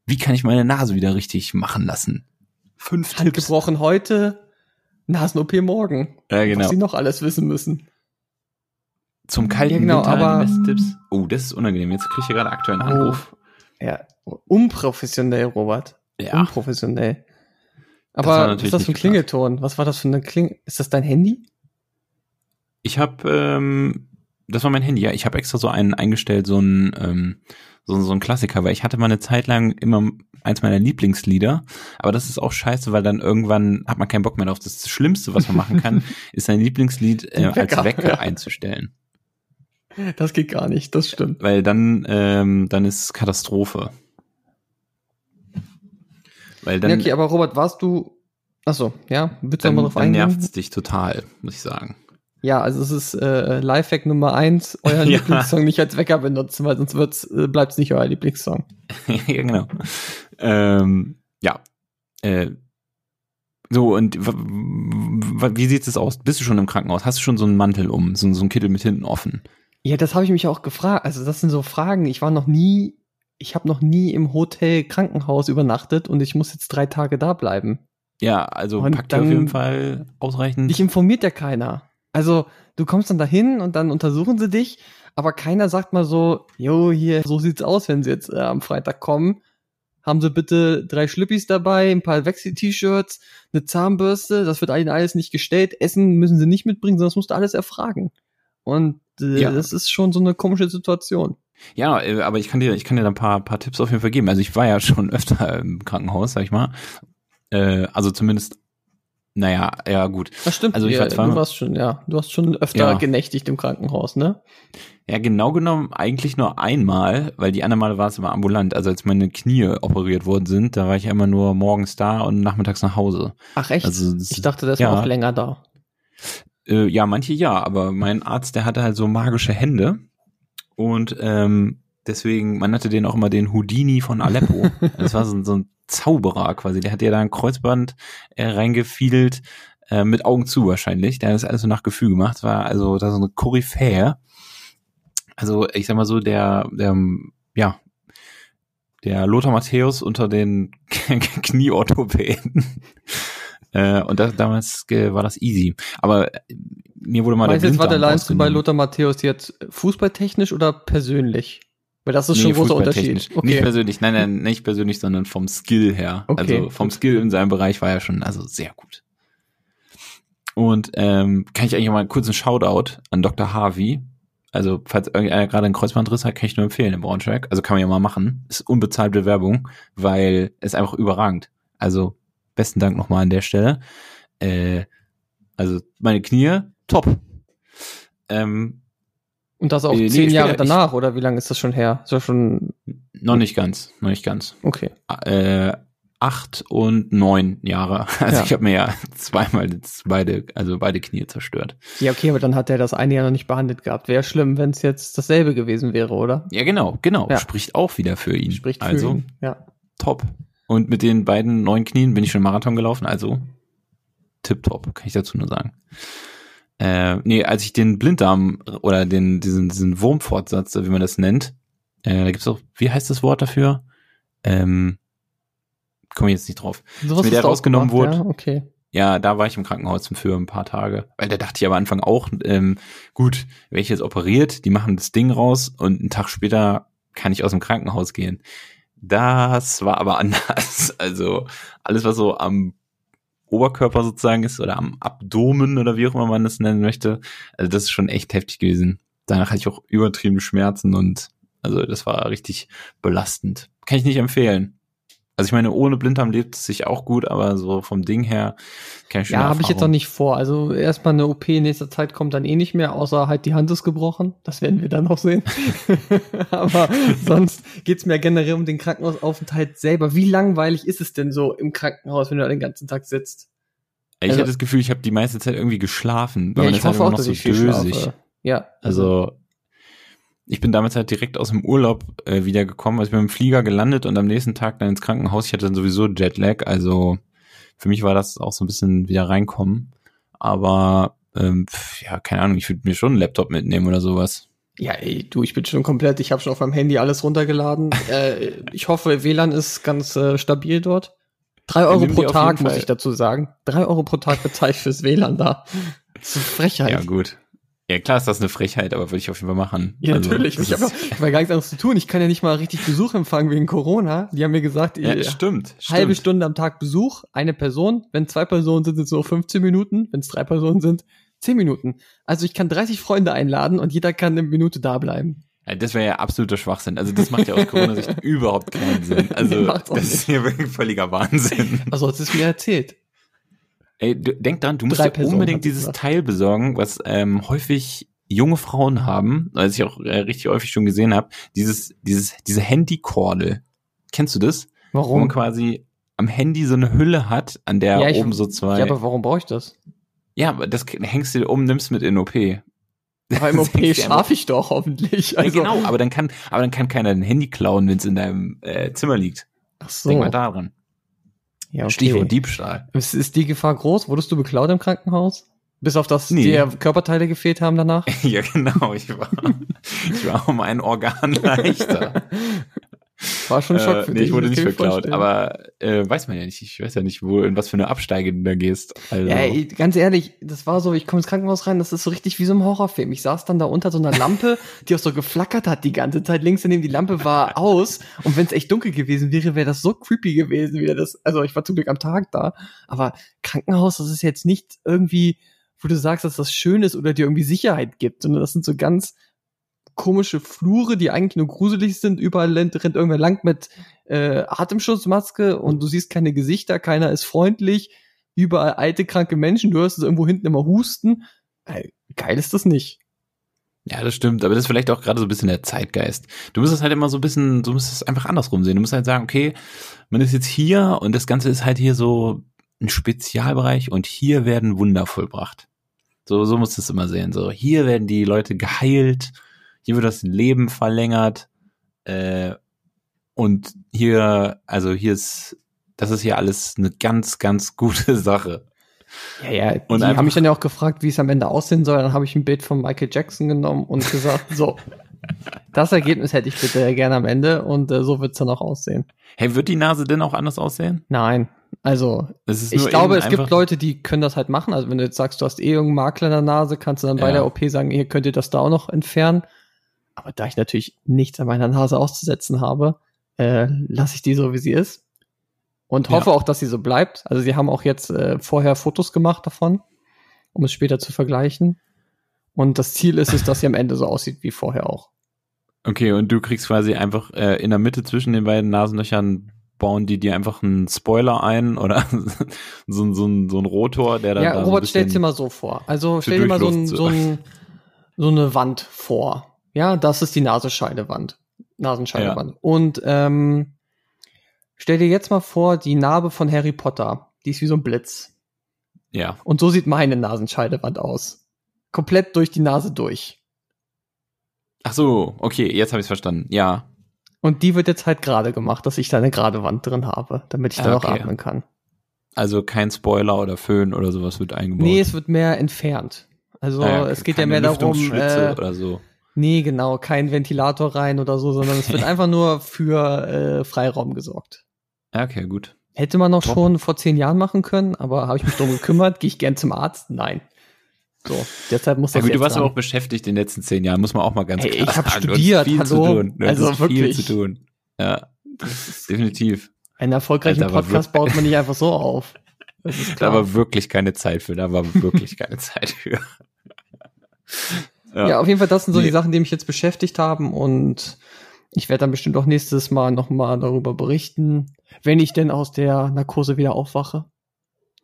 wie kann ich meine Nase wieder richtig machen lassen? Fünf Hand Tipps. gebrochen heute, Nasen-OP morgen. Ja, genau. Was sie noch alles wissen müssen. Zum kalten Ja, genau, Winter aber- die besten Tipps. Oh, das ist unangenehm. Jetzt kriege ich hier gerade aktuell einen Anruf. Ja, unprofessionell, Robert. Ja. Unprofessionell. Aber was ist das für ein Klingelton? Was war das für eine Kling? Ist das dein Handy? Ich habe, ähm, das war mein Handy, ja. Ich habe extra so einen eingestellt, so ein, ähm, so, so ein Klassiker, weil ich hatte mal eine Zeit lang immer eins meiner Lieblingslieder, aber das ist auch scheiße, weil dann irgendwann hat man keinen Bock mehr drauf. Das Schlimmste, was man machen kann, ist sein Lieblingslied äh, als Wecker. Wecker einzustellen. Das geht gar nicht, das stimmt. Weil dann, ähm, dann ist Katastrophe. Weil dann, ja, okay, aber Robert, warst du. Achso, ja, bitte dann, nochmal drauf dann eingehen. nervt's dich total, muss ich sagen. Ja, also es ist äh, Lifehack Nummer eins, euren Ja. Lieblingssong nicht als Wecker benutzen, weil sonst wird's, äh, bleibt's nicht euer Lieblingssong. ja, genau. Ähm, ja. Äh, so, und wie sieht es aus? Bist du schon im Krankenhaus? Hast du schon so einen Mantel um, so, so einen Kittel mit hinten offen? Ja, das habe ich mich auch gefragt. Also das sind so Fragen. Ich war noch nie, ich habe noch nie im Hotel Krankenhaus übernachtet und ich muss jetzt drei Tage da bleiben. Ja, also Und packt ihr auf jeden Fall ausreichend. Dich informiert ja keiner. Also du kommst dann dahin und dann untersuchen sie dich, aber keiner sagt mal so, jo, hier, so sieht's aus, wenn sie jetzt äh, am Freitag kommen. Haben sie bitte drei Schlüppis dabei, ein paar Wechsel-T-Shirts, eine Zahnbürste, das wird ihnen alles nicht gestellt. Essen müssen sie nicht mitbringen, sondern das musst du alles erfragen. Und äh, Ja. das ist schon so eine komische Situation. Ja, äh, aber ich kann dir, ich kann dir da ein paar, paar Tipps auf jeden Fall geben. Also ich war ja schon öfter im Krankenhaus, sag ich mal. Äh, also zumindest, naja, ja gut. Das stimmt. Also ich ja, du warst schon, ja, du hast schon öfter Ja. genächtigt im Krankenhaus, ne? Ja, genau genommen eigentlich nur einmal, weil die anderen Male war es immer ambulant. Also als meine Knie operiert worden sind, da war ich ja immer nur morgens da und nachmittags nach Hause. Ach echt? Also ich dachte, das ja. war auch länger da. Äh, ja, manche ja, aber mein Arzt, der hatte halt so magische Hände und ähm, deswegen, man nannte den auch immer den Houdini von Aleppo. das war so, so ein Zauberer quasi. Der hat ja da ein Kreuzband äh, reingefiedelt, äh, mit Augen zu wahrscheinlich. Der hat das alles so nach Gefühl gemacht. War also da so eine Koryphäe. Also ich sag mal so, der, der, ja, der Lothar Matthäus unter den Knieorthopäden. Äh, und das, damals äh, war das easy. Aber äh, mir wurde mal du der jetzt, war der Blinddarm du bei. Lothar Matthäus jetzt fußballtechnisch oder persönlich? Weil das ist schon ein großer. Unterschied. Nicht persönlich, nein, nein, nicht persönlich, sondern vom Skill her. Okay, also vom. Skill in seinem Bereich war er schon also sehr gut. Und ähm, kann ich eigentlich mal einen Shoutout an Dr. Harvey. Also, falls irgendeiner gerade einen Kreuzbandriss hat, kann ich nur empfehlen im Braunschweig. Also kann man ja mal machen. Ist unbezahlte Werbung, weil es einfach überragend. Also, besten Dank nochmal an der Stelle. Äh, also, meine Knie, top. Ähm, Und das auch Äh, nee, zehn später, Jahre ich- danach, oder wie lange ist das schon her? Ist ja schon, noch nicht ganz, noch nicht ganz. okay. äh, acht und neun Jahre. Also Ja. ich habe mir ja zweimal beide, also beide Knie zerstört. Ja, okay, aber dann hat er das eine Jahr noch nicht behandelt gehabt. Wäre schlimm, wenn es jetzt dasselbe gewesen wäre, oder? Ja, genau, genau. Ja. Spricht auch wieder für ihn. Spricht für also ihn. Ja. top. Und mit den beiden neuen Knien bin ich schon Marathon gelaufen, also tipptopp, kann ich dazu nur sagen. Äh, nee, als ich den Blinddarm oder den, diesen, diesen Wurmfortsatz, wie man das nennt, äh, da gibt's auch, wie heißt das Wort dafür? Ähm, komme ich jetzt nicht drauf. Sowas mir der rausgenommen gemacht, wurde. Ja, okay. Ja, da war ich im Krankenhaus für ein paar Tage. Weil da dachte ich am Anfang auch, ähm, gut, wenn ich jetzt operiert, die machen das Ding raus und einen Tag später kann ich aus dem Krankenhaus gehen. Das war aber anders. Also alles, was so am Oberkörper sozusagen ist oder am Abdomen oder wie auch immer man das nennen möchte, also das ist schon echt heftig gewesen. Danach hatte ich auch übertriebene Schmerzen und also das war richtig belastend. Kann ich nicht empfehlen. Also ich meine, ohne Blinddarm lebt es sich auch gut, aber so vom Ding her kann ich schon Ja, habe ich jetzt noch nicht vor. Also erstmal eine OP in nächster Zeit kommt dann eh nicht mehr, außer halt die Hand ist gebrochen. Das werden wir dann noch sehen. Aber sonst geht's mir generell um den Krankenhausaufenthalt selber. Wie langweilig ist es denn so im Krankenhaus, wenn du da den ganzen Tag sitzt? Ich also- hatte das Gefühl, ich habe die meiste Zeit irgendwie geschlafen. Ja, ich halt hoffe auch, noch dass so ich viel dösig. schlafe. Ja, also Also ich bin damals halt direkt aus dem Urlaub äh, wiedergekommen. Also ich bin im Flieger gelandet und am nächsten Tag dann ins Krankenhaus. Ich hatte dann sowieso Jetlag, also für mich war das auch so ein bisschen wieder reinkommen. Aber ähm, ja, keine Ahnung, ich würde mir schon einen Laptop mitnehmen oder sowas. Ja, ey, du, ich bin schon komplett, ich habe schon auf meinem Handy alles runtergeladen. äh, ich hoffe, WLAN ist ganz äh, stabil dort. Drei Euro pro Tag, muss ich dazu sagen. Drei Euro pro Tag bezahle ich fürs WLAN da. Das ist eine Frechheit. Ja, gut. Ja, klar ist das eine Frechheit, aber würde ich auf jeden Fall machen. Ja, Also, natürlich. Ich habe hab ja gar nichts anderes zu tun. Ich kann ja nicht mal richtig Besuch empfangen wegen Corona. Die haben mir gesagt, ja, äh, stimmt. halbe stimmt. Stunde am Tag Besuch, eine Person. Wenn zwei Personen sind, sind es so 15 Minuten. Wenn es drei Personen sind, 10 Minuten. Also ich kann 30 Freunde einladen und jeder kann eine Minute da bleiben. Ja, das wäre ja absoluter Schwachsinn. Also das macht ja aus Corona-Sicht überhaupt keinen Sinn. Also Nee, das ist ja wirklich völliger Wahnsinn. Also hast du es mir erzählt. Ey, du, denk dran, du musst Drei dir Personen, unbedingt dieses gesagt. Teil besorgen, was ähm, häufig junge Frauen haben, was ich auch äh, richtig häufig schon gesehen habe. Dieses, dieses, diese Handykordel. Kennst du das? Wo man Warum? quasi am Handy so eine Hülle hat, an der Ja, oben so zwei. Ja, aber warum brauche ich das? Ja, aber das hängst du dir um, nimmst mit in OP. Aber im OP schaffe ich doch hoffentlich. Ja, Also, genau, aber dann kann, aber dann kann keiner dein Handy klauen, wenn es in deinem äh, Zimmer liegt. Ach so. Denk mal daran. Ja, okay. Stichwort Diebstahl. Ist, ist die Gefahr groß? Wurdest du beklaut im Krankenhaus? Bis auf das Nee. dir Körperteile gefehlt haben danach? ja, genau. Ich war, ich war um ein Organ leichter. War schon ein Schock Äh, für nee, dich. ich wurde nicht verklaut, aber äh, weiß man ja nicht. Ich weiß ja nicht, wo in was für eine Absteige du da gehst. Also, Ja, ey, ganz ehrlich, das war so, ich komme ins Krankenhaus rein, das ist so richtig wie so ein Horrorfilm. Ich saß dann da unter so einer Lampe, die auch so geflackert hat die ganze Zeit. Links daneben die Lampe war aus. Und wenn es echt dunkel gewesen wäre, wäre das so creepy gewesen, wie das. Also ich war zum Glück am Tag da. Aber Krankenhaus, das ist jetzt nicht irgendwie, wo du sagst, dass das schön ist oder dir irgendwie Sicherheit gibt, sondern das sind so ganz komische Flure, die eigentlich nur gruselig sind. Überall rennt, rennt irgendwer lang mit äh, Atemschutzmaske und du siehst keine Gesichter, keiner ist freundlich überall alte, kranke Menschen, du hörst es irgendwo hinten immer husten. Geil ist das nicht. ja, das stimmt. Aber das ist vielleicht auch gerade so ein bisschen der Zeitgeist. Du musst es halt immer so ein bisschen, du musst es einfach andersrum sehen. Du musst halt sagen, okay, man ist jetzt hier und das Ganze ist halt hier so ein Spezialbereich und hier werden Wunder vollbracht. So, so musst du es immer sehen. So, hier werden die Leute geheilt, hier wird das Leben verlängert, äh, und hier, also hier ist, das ist hier alles eine ganz, ganz gute Sache. Ja, ja, Und die haben mich dann ja auch gefragt, wie es am Ende aussehen soll. Dann habe ich ein Bild von Michael Jackson genommen und gesagt, so, das Ergebnis hätte ich bitte gerne am Ende und äh, so wird's dann auch aussehen. Hey, wird die Nase denn auch anders aussehen? Nein, also ich glaube, es gibt Leute, die können das halt machen. Also wenn du jetzt sagst, du hast eh irgendeinen Makler in der Nase, kannst du dann bei Ja. der OP sagen, hier könnt ihr das da auch noch entfernen. Aber da ich natürlich nichts an meiner Nase auszusetzen habe, äh, lasse ich die so, wie sie ist. Und hoffe Ja. auch, dass sie so bleibt. Also sie haben auch jetzt äh, vorher Fotos gemacht davon, um es später zu vergleichen. Und das Ziel ist es, dass sie am Ende so aussieht wie vorher auch. Okay, und du kriegst quasi einfach äh, in der Mitte zwischen den beiden Nasenlöchern bauen die dir einfach einen Spoiler ein oder so, ein- so, so ein Rotor, der dann Ja, da so Robert, stell's dir bisschen- mal so vor. Also stell dir mal so, ein, so, ein, so eine Wand vor. Ja, das ist die Nasenscheidewand. Nasenscheidewand. Und ähm, stell dir jetzt mal vor, die Narbe von Harry Potter. Die ist wie so ein Blitz. Ja, Und so sieht meine Nasenscheidewand aus. Komplett durch die Nase durch. ach so, okay, jetzt habe ich verstanden. Ja, Und die wird jetzt halt gerade gemacht, dass ich da eine gerade Wand drin habe, damit ich da Ah, noch okay. atmen kann. also kein Spoiler oder Föhn oder sowas wird eingebaut. Nee, es wird mehr entfernt. Also Ah ja, es geht ja mehr darum, äh, oder so. Nee, genau, kein Ventilator rein oder so, sondern es wird einfach nur für äh, Freiraum gesorgt. Ja, okay, gut. Hätte man noch Top. schon vor zehn Jahren machen können, aber habe ich mich drum gekümmert, gehe ich gern zum Arzt? Nein. So, deshalb muss Ja, das gut, du warst aber auch beschäftigt in den letzten zehn Jahren, muss man auch mal ganz Hey, klar ich hab sagen. Du hast studiert, viel hallo? zu tun. Also hast viel wirklich. zu tun. Ja, definitiv. Einen erfolgreichen Alter, Podcast baut man nicht einfach so auf. Da war wirklich keine Zeit für. Da war wirklich keine Zeit für. Ja. auf jeden Fall, das sind so Nee. die Sachen, die mich jetzt beschäftigt haben und ich werde dann bestimmt auch nächstes Mal nochmal darüber berichten, wenn ich denn aus der Narkose wieder aufwache.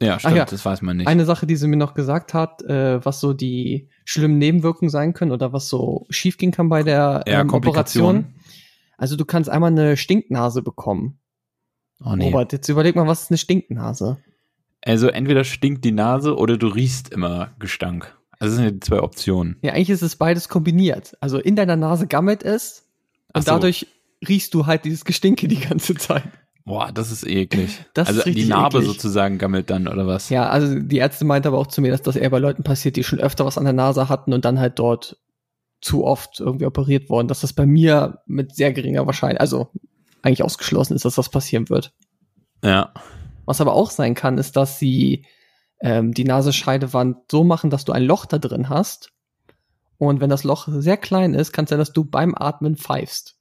Ja, stimmt, ja. das weiß man nicht. Eine Sache, die sie mir noch gesagt hat, äh, was so die schlimmen Nebenwirkungen sein können oder was so schiefgehen kann bei der Ja, ähm. Operation. Also du kannst einmal eine Stinknase bekommen. oh, nee. Robert, jetzt überleg mal, was ist eine Stinknase? Also entweder stinkt die Nase oder du riechst immer Gestank. Also das sind ja die zwei Optionen. Ja, eigentlich ist es beides kombiniert. Also in deiner Nase gammelt es und so. dadurch riechst du halt dieses Gestinke die ganze Zeit. Boah, das ist eklig. Das also ist die Narbe eklig. sozusagen gammelt dann, oder was? Ja, also die Ärzte meinte aber auch zu mir, dass das eher bei Leuten passiert, die schon öfter was an der Nase hatten und dann halt dort zu oft irgendwie operiert worden, dass das bei mir mit sehr geringer Wahrscheinlichkeit, also eigentlich ausgeschlossen ist, dass das passieren wird. Ja. Was aber auch sein kann, ist, dass sie ähm, die Nasenscheidewand so machen, dass du ein Loch da drin hast. Und wenn das Loch sehr klein ist, kann es sein, dass du beim Atmen pfeifst.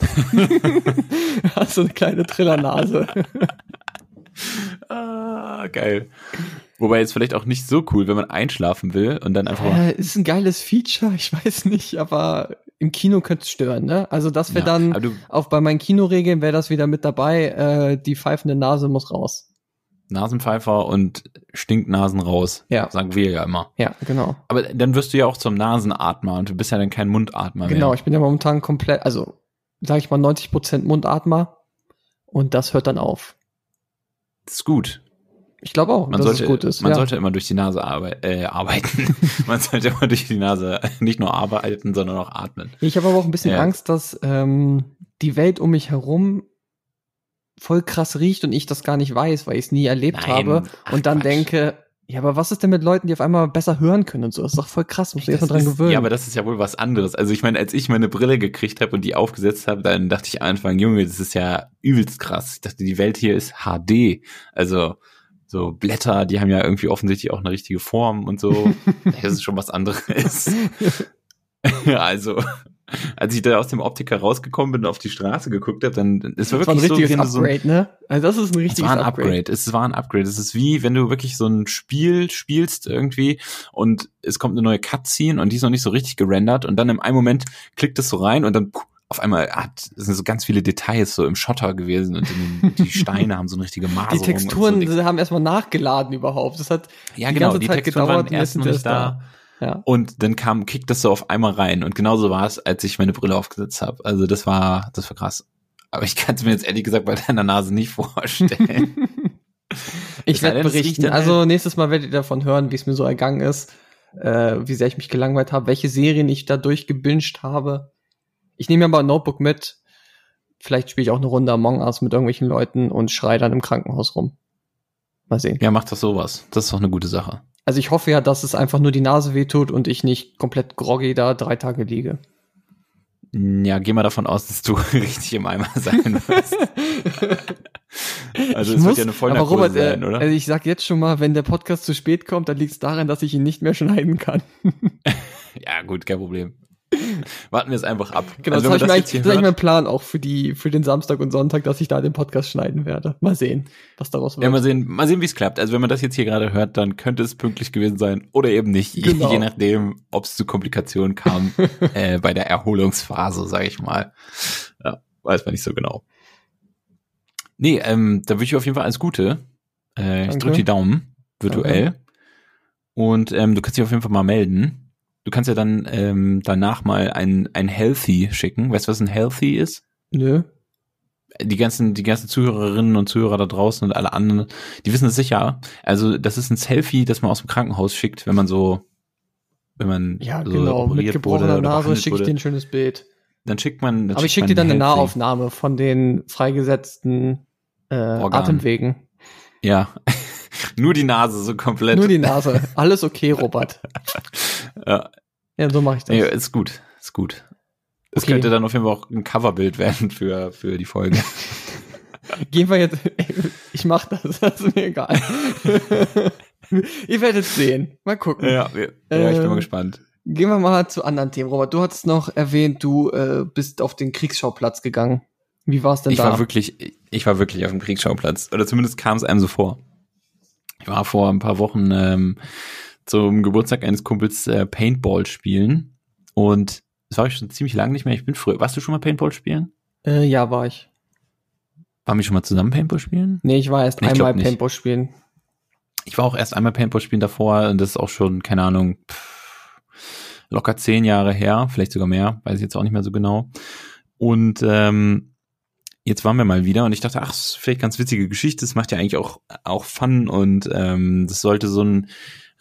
hast du eine kleine Trillernase. Ah, geil. Wobei jetzt vielleicht auch nicht so cool, wenn man einschlafen will und dann einfach. Äh, ist ein geiles Feature, ich weiß nicht, aber im Kino könnte es stören, ne? Also das wäre Ja, dann, auch bei meinen Kinoregeln wäre das wieder mit dabei, äh, die pfeifende Nase muss raus. Nasenpfeifer und Stinknasen raus. Ja. Sagen wir ja immer. Ja, genau. Aber dann wirst du ja auch zum Nasenatmer und du bist ja dann kein Mundatmer Genau, mehr. ich bin ja momentan komplett, also sage ich mal 90% Mundatmer und das hört dann auf. Das ist gut. Ich glaube auch, Man dass sollte, es gut ist. man ja. sollte immer durch die Nase arbei äh, arbeiten. man sollte immer durch die Nase nicht nur arbeiten, sondern auch atmen. Ich habe aber auch ein bisschen Ja. Angst, dass ähm, die Welt um mich herum voll krass riecht und ich das gar nicht weiß, weil ich es nie erlebt Nein, habe ach und dann Quatsch. denke, ja, aber was ist denn mit Leuten, die auf einmal besser hören können und so? Das ist doch voll krass, muss ich erst mal Das dran gewöhnen. Ja, aber das ist ja wohl was anderes. Also ich meine, als ich meine Brille gekriegt habe und die aufgesetzt habe, dann dachte ich am Anfang, Junge, das ist ja übelst krass. Ich dachte, die Welt hier ist HD. Also so Blätter, die haben ja irgendwie offensichtlich auch eine richtige Form und so. das ist schon was anderes. also, als ich da aus dem Optiker rausgekommen bin und auf die Straße geguckt habe, dann es war das war ein wirklich so, richtiges wenn du so ein, Upgrade, ne? Also das ist ein es richtiges war ein Upgrade. Upgrade. Es war ein Upgrade. Es ist wie, wenn du wirklich so ein Spiel spielst irgendwie und es kommt eine neue Cutscene und die ist noch nicht so richtig gerendert und dann im einen Moment klickt es so rein und dann auf einmal hat, es sind so ganz viele Details so im Schotter gewesen und in, die Steine haben so eine richtige Maserung. Die Texturen so. haben erstmal nachgeladen überhaupt. Das hat Ja, die genau. ganze Die Zeit Texturen gedauert waren erst noch nicht sie da. Ja. Und dann kam, kickt das so auf einmal rein. Und genauso war es, als ich meine Brille aufgesetzt habe. Also das war, das war krass. Aber ich kann es mir jetzt ehrlich gesagt bei deiner Nase nicht vorstellen. Ich werde berichten. Also nächstes Mal werdet ihr davon hören, wie es mir so ergangen ist, äh, wie sehr ich mich gelangweilt habe, welche Serien ich da durchgebinged habe. Ich nehme mir aber ein Notebook mit. Vielleicht spiele ich auch eine Runde Among Us mit irgendwelchen Leuten und schreie dann im Krankenhaus rum. Mal sehen. ja, mach doch sowas. Das ist doch eine gute Sache. Also ich hoffe ja, dass es einfach nur die Nase wehtut und ich nicht komplett groggy da drei Tage liege. Ja, geh mal davon aus, dass du richtig im Eimer sein wirst. Also Ich es muss- wird ja eine Vollnarkose Robert, äh, sein, oder? Also ich sag jetzt schon mal, wenn der Podcast zu spät kommt, dann liegt es daran, dass ich ihn nicht mehr schneiden kann. ja, gut, kein Problem. Warten wir es einfach ab. Genau, Also, das, man ich, mein, das hört- mein Plan auch für die für den Samstag und Sonntag, dass ich da den Podcast schneiden werde. Mal sehen, was daraus wird. Ja, mal sehen, mal sehen, wie es klappt. Also wenn man das jetzt hier gerade hört, dann könnte es pünktlich gewesen sein oder eben nicht. Je- Genau. Je nachdem, ob es zu Komplikationen kam äh, bei der Erholungsphase, sage ich mal. Ja, weiß man nicht so genau. Nee, ähm, da wünsche ich auf jeden Fall alles Gute. Äh, ich Danke. drücke die Daumen, virtuell. Und ähm, du kannst dich auf jeden Fall mal melden. Du kannst ja dann ähm, danach mal ein, ein Healthy schicken. Weißt du, was ein Healthy ist? Nö. die ganzen, die ganzen Zuhörerinnen und Zuhörer da draußen und alle anderen, die wissen es sicher. Also, das ist ein Selfie, das man aus dem Krankenhaus schickt, wenn man so, wenn man Ja, so genau. Mit operiert gebrochener Nase schicke ich dir ein schönes Bild. Dann schickt man, dann Aber ich schicke dir dann eine Healthy. Nahaufnahme von den freigesetzten äh. Atemwegen. Ja. Nur die Nase, so komplett. Nur die Nase. Alles okay, Robert. ja. Ja, so mache ich das. ja, ist gut, ist gut. Es Okay. könnte dann auf jeden Fall auch ein Coverbild werden für, für die Folge. Gehen wir jetzt. Ich mach das, das ist mir egal. Ihr werdet sehen. Mal gucken. ja, ja, ich bin mal gespannt. Gehen wir mal zu anderen Themen. Robert, du hattest noch erwähnt, du äh, bist auf den Kriegsschauplatz gegangen. Wie war es denn Ich da? war wirklich, ich war wirklich auf dem Kriegsschauplatz. Oder zumindest kam es einem so vor. Ich war vor ein paar Wochen ähm, zum Geburtstag eines Kumpels äh, Paintball spielen. Und das war ich schon ziemlich lange nicht mehr. Ich bin früher. Warst du schon mal Paintball spielen? äh, ja, war ich. Waren wir schon mal zusammen Paintball spielen? Nee, ich war erst glaub einmal. Paintball spielen. Ich war auch erst einmal Paintball spielen davor und das ist auch schon, keine Ahnung, pff, locker zehn Jahre her, vielleicht sogar mehr, weiß ich jetzt auch nicht mehr so genau. Und ähm, jetzt waren wir mal wieder und ich dachte, ach, das ist vielleicht ganz witzige Geschichte, es macht ja eigentlich auch, auch Fun und ähm, das sollte so ein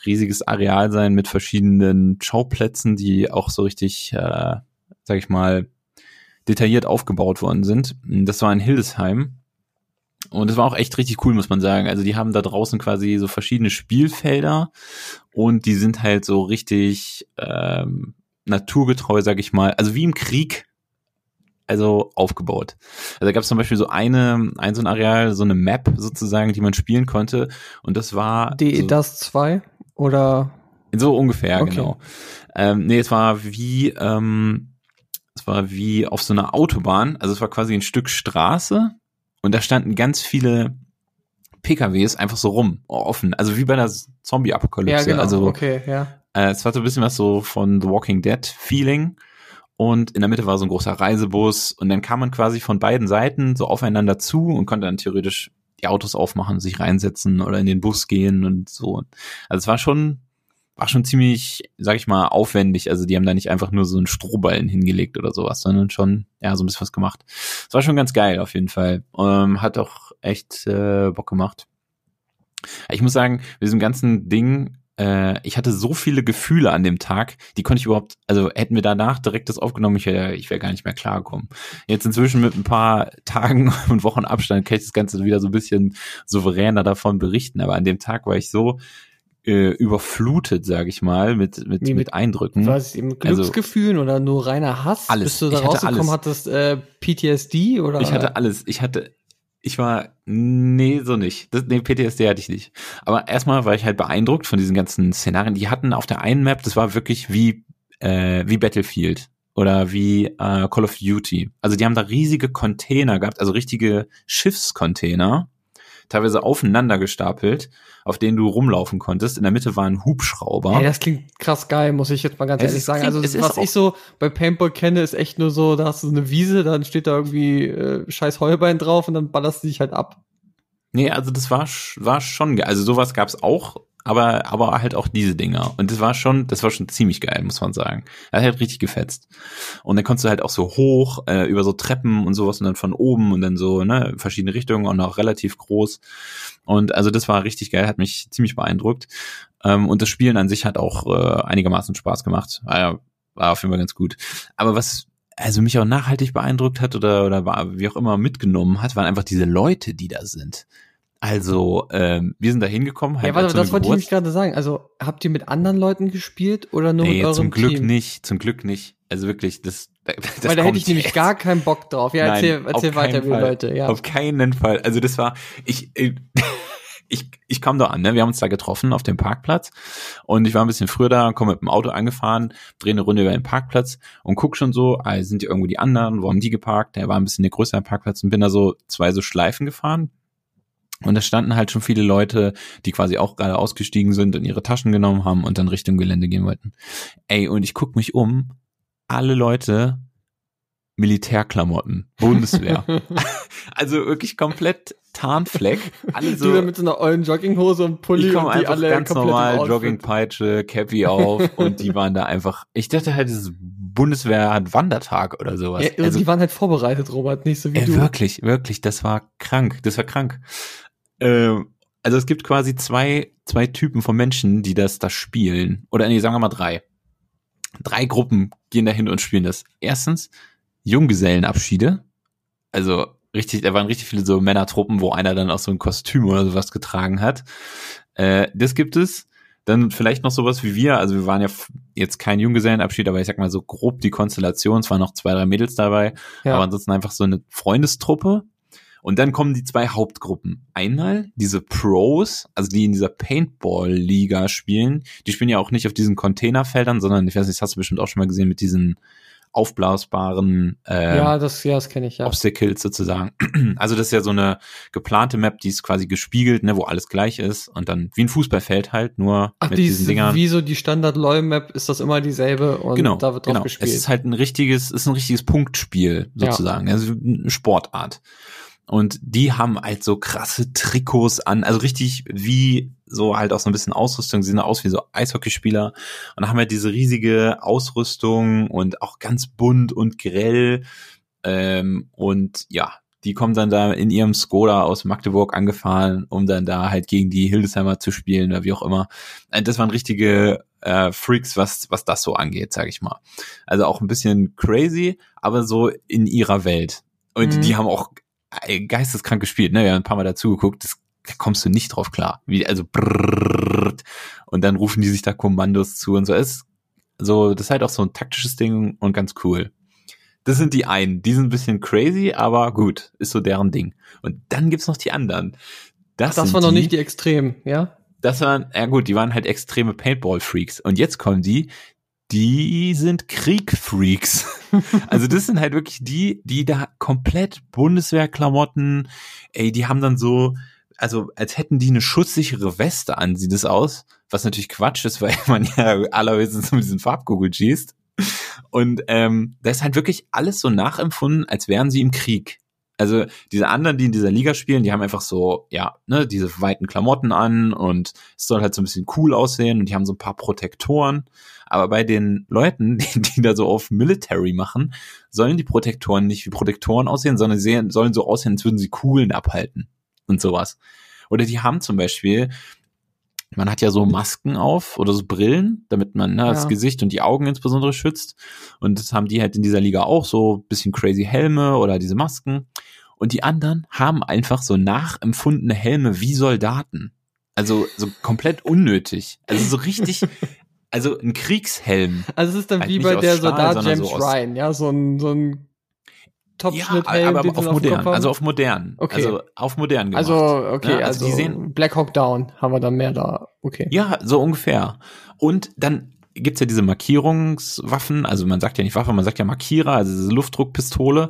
riesiges Areal sein mit verschiedenen Schauplätzen, die auch so richtig, äh, sag ich mal, detailliert aufgebaut worden sind. Das war in Hildesheim und es war auch echt richtig cool, muss man sagen. Also die haben da draußen quasi so verschiedene Spielfelder und die sind halt so richtig ähm, naturgetreu, sag ich mal. Also wie im Krieg, also aufgebaut. Also da gab es zum Beispiel so eine, ein so ein Areal, so eine Map sozusagen, die man spielen konnte. Und das war Die so, das 2 oder so ungefähr, Okay. genau. Ähm, nee, es war wie, ähm, es war wie auf so einer Autobahn. Also es war quasi ein Stück Straße und da standen ganz viele PKWs einfach so rum, offen. Also wie bei der Zombie-Apokalypse. ja genau. Also okay, ja. äh, es war so ein bisschen was so von The Walking Dead Feeling. und in der Mitte war so ein großer Reisebus und dann kam man quasi von beiden Seiten so aufeinander zu und konnte dann theoretisch die Autos aufmachen, sich reinsetzen oder in den Bus gehen und so. Also es war schon war schon ziemlich, sag ich mal, aufwendig. Also die haben da nicht einfach nur so einen Strohballen hingelegt oder sowas, sondern schon, ja, so ein bisschen was gemacht. Es war schon ganz geil auf jeden Fall. Ähm, hat auch echt äh, Bock gemacht. Ich muss sagen, mit diesem ganzen Ding, ich hatte so viele Gefühle an dem Tag, die konnte ich überhaupt, also hätten wir danach direkt das aufgenommen, ich wäre ich wär gar nicht mehr klargekommen. Jetzt inzwischen mit ein paar Tagen und Wochen Abstand kann ich das Ganze wieder so ein bisschen souveräner davon berichten, aber an dem Tag war ich so äh, überflutet, sage ich mal, mit mit, mit, mit- Eindrücken. Was, im Glücksgefühlen oder nur reiner Hass? Alles. Bist du da Ich hatte rausgekommen, alles. hattest äh, PTSD oder? Ich hatte alles. Ich hatte, ich war, nee, so nicht. Das, nee, PTSD hatte ich nicht. Aber erstmal war ich halt beeindruckt von diesen ganzen Szenarien. Die hatten auf der einen Map, das war wirklich wie, äh, wie Battlefield oder wie äh, Call of Duty. Also die haben da riesige Container gehabt, also richtige Schiffscontainer, teilweise aufeinander gestapelt, auf denen du rumlaufen konntest. In der Mitte war ein Hubschrauber. Ey, das klingt krass geil, muss ich jetzt mal ganz Es ehrlich sagen. Also es ist was ich so bei Paintball kenne, ist echt nur so, da hast du so eine Wiese, dann steht da irgendwie äh, scheiß Heubein drauf und dann ballerst du dich halt ab. Nee, also das war, war schon geil. Also sowas gab's auch, aber, aber halt auch diese Dinger. Und das war schon, das war schon ziemlich geil, muss man sagen. Das hat halt richtig gefetzt. Und dann konntest du halt auch so hoch, äh, über so Treppen und sowas und dann von oben und dann so, ne, verschiedene Richtungen und auch relativ groß. Und also das war richtig geil, hat mich ziemlich beeindruckt. Ähm, und das Spielen an sich hat auch äh, einigermaßen Spaß gemacht. War, ja, war auf jeden Fall ganz gut. Aber was also mich auch nachhaltig beeindruckt hat oder, oder war, wie auch immer mitgenommen hat, waren einfach diese Leute, die da sind. Also, ähm, wir sind da hingekommen. Ja, halt warte, als so das wollte ich Geburt- gerade sagen. Also habt ihr mit anderen Leuten gespielt oder nur mit Nee, eurem zum Glück Team? nicht, zum Glück nicht. Also wirklich, das, das Weil da hätte ich nämlich jetzt. gar keinen Bock drauf. Ja, Nein, erzähl, erzähl weiter, wie. Leute. Ja. Auf keinen Fall. Also das war, ich, äh, ich, ich kam da an, ne? Wir haben uns da getroffen auf dem Parkplatz und ich war ein bisschen früher da, komme mit dem Auto angefahren, drehe eine Runde über den Parkplatz und guck schon so, ah, sind die irgendwo die anderen, wo haben die geparkt? Der war ein bisschen der größere Parkplatz und bin da so zwei so Schleifen gefahren. Und da standen halt schon viele Leute, die quasi auch gerade ausgestiegen sind und ihre Taschen genommen haben und dann Richtung Gelände gehen wollten. Ey, und ich guck mich um, alle Leute Militärklamotten, Bundeswehr. also wirklich komplett Tarnfleck. Alle du da mit so einer ollen Jogginghose und Pulli ich komme und die einfach alle ganz normal. Joggingpeitsche, Cappy auf und die waren da einfach, ich dachte halt, das Bundeswehr hat Wandertag oder sowas. Ja, also, die waren halt vorbereitet, Robert, nicht so wie Ey, du. wirklich, wirklich, das war krank, das war krank. Ähm, also es gibt quasi zwei, zwei Typen von Menschen, die das da spielen. Oder nee, sagen wir mal drei. Drei Gruppen gehen dahin und spielen das. Erstens Junggesellenabschiede. Also richtig, da waren richtig viele so Männertruppen, wo einer dann auch so ein Kostüm oder sowas getragen hat. Äh, das gibt es. Dann vielleicht noch sowas wie wir. Also wir waren ja jetzt kein Junggesellenabschied, aber ich sag mal so grob die Konstellation. Es waren noch zwei, drei Mädels dabei. Ja. Aber ansonsten einfach so eine Freundestruppe. Und dann kommen die zwei Hauptgruppen. Einmal diese Pros, also die in dieser Paintball-Liga spielen. Die spielen ja auch nicht auf diesen Containerfeldern, sondern, ich weiß nicht, das hast du bestimmt auch schon mal gesehen, mit diesen aufblasbaren äh, ja, das, ja, das kenne ich ja. Obstacles sozusagen. Also das ist ja so eine geplante Map, die ist quasi gespiegelt, ne, wo alles gleich ist und dann wie ein Fußballfeld halt, nur Ach, mit die diesen ist, Dingern. wie so die Standard-LOL-Map ist das immer dieselbe und genau, da wird drauf genau. gespielt. Es ist halt ein richtiges, ist ein richtiges Punktspiel Ja. sozusagen, also eine Sportart. Und die haben halt so krasse Trikots an, also richtig wie so halt auch so ein bisschen Ausrüstung, sie sehen aus wie so Eishockeyspieler und haben halt diese riesige Ausrüstung und auch ganz bunt und grell. Ähm, und ja, die kommen dann da in ihrem Skoda aus Magdeburg angefahren, um dann da halt gegen die Hildesheimer zu spielen oder wie auch immer. Äh, Das waren richtige äh, Freaks, was, was das so angeht, sag ich mal. Also auch ein bisschen crazy, aber so in ihrer Welt. Und Mhm. die haben auch geisteskrank gespielt, ne? Wir haben ein paar Mal dazu geguckt, das da kommst du nicht drauf klar. Wie, also brrrrt, und dann rufen die sich da Kommandos zu und so. Ist so, das ist halt auch so ein taktisches Ding und ganz cool. Das sind die einen, die sind ein bisschen crazy, aber gut, ist so deren Ding. Und dann gibt's noch die anderen. Das, das waren noch nicht die Extremen, ja? das waren, ja gut, die waren halt extreme Paintball-Freaks. Und jetzt kommen die, die sind Krieg-Freaks. also das sind halt wirklich die, die da komplett Bundeswehrklamotten, ey, die haben dann so, also als hätten die eine schutzsichere Weste an, sieht es aus. Was natürlich Quatsch ist, weil man ja allerhöchstens mit diesen Farbkugeln schießt. Und ähm, das ist halt wirklich alles so nachempfunden, als wären sie im Krieg. Also diese anderen, die in dieser Liga spielen, die haben einfach so, ja, ne, diese weiten Klamotten an und es soll halt so ein bisschen cool aussehen und die haben so ein paar Protektoren. Aber bei den Leuten, die, die da so auf Military machen, sollen die Protektoren nicht wie Protektoren aussehen, sondern sehen, sollen so aussehen, als würden sie Kugeln abhalten und sowas. Oder die haben zum Beispiel, man hat ja so Masken auf oder so Brillen, damit man ne, das Ja. Gesicht und die Augen insbesondere schützt. Und das haben die halt in dieser Liga auch so bisschen crazy Helme oder diese Masken. Und die anderen haben einfach so nachempfundene Helme wie Soldaten. Also so komplett unnötig. Also so richtig, also ein Kriegshelm. Also es ist dann Halt wie bei der Stahl, Soldat James so Ryan, ja, so ein, so ein Ja, Topschnitthelm, aber sie auf dem modern, also auf modern. Okay. Also auf modern gemacht. Also, okay, Ne? also, Also die sehen- Black Hawk Down haben wir dann mehr da. Okay. Ja, so ungefähr. Und dann gibt's ja diese Markierungswaffen, also man sagt ja nicht Waffe, man sagt ja Markierer, also diese Luftdruckpistole.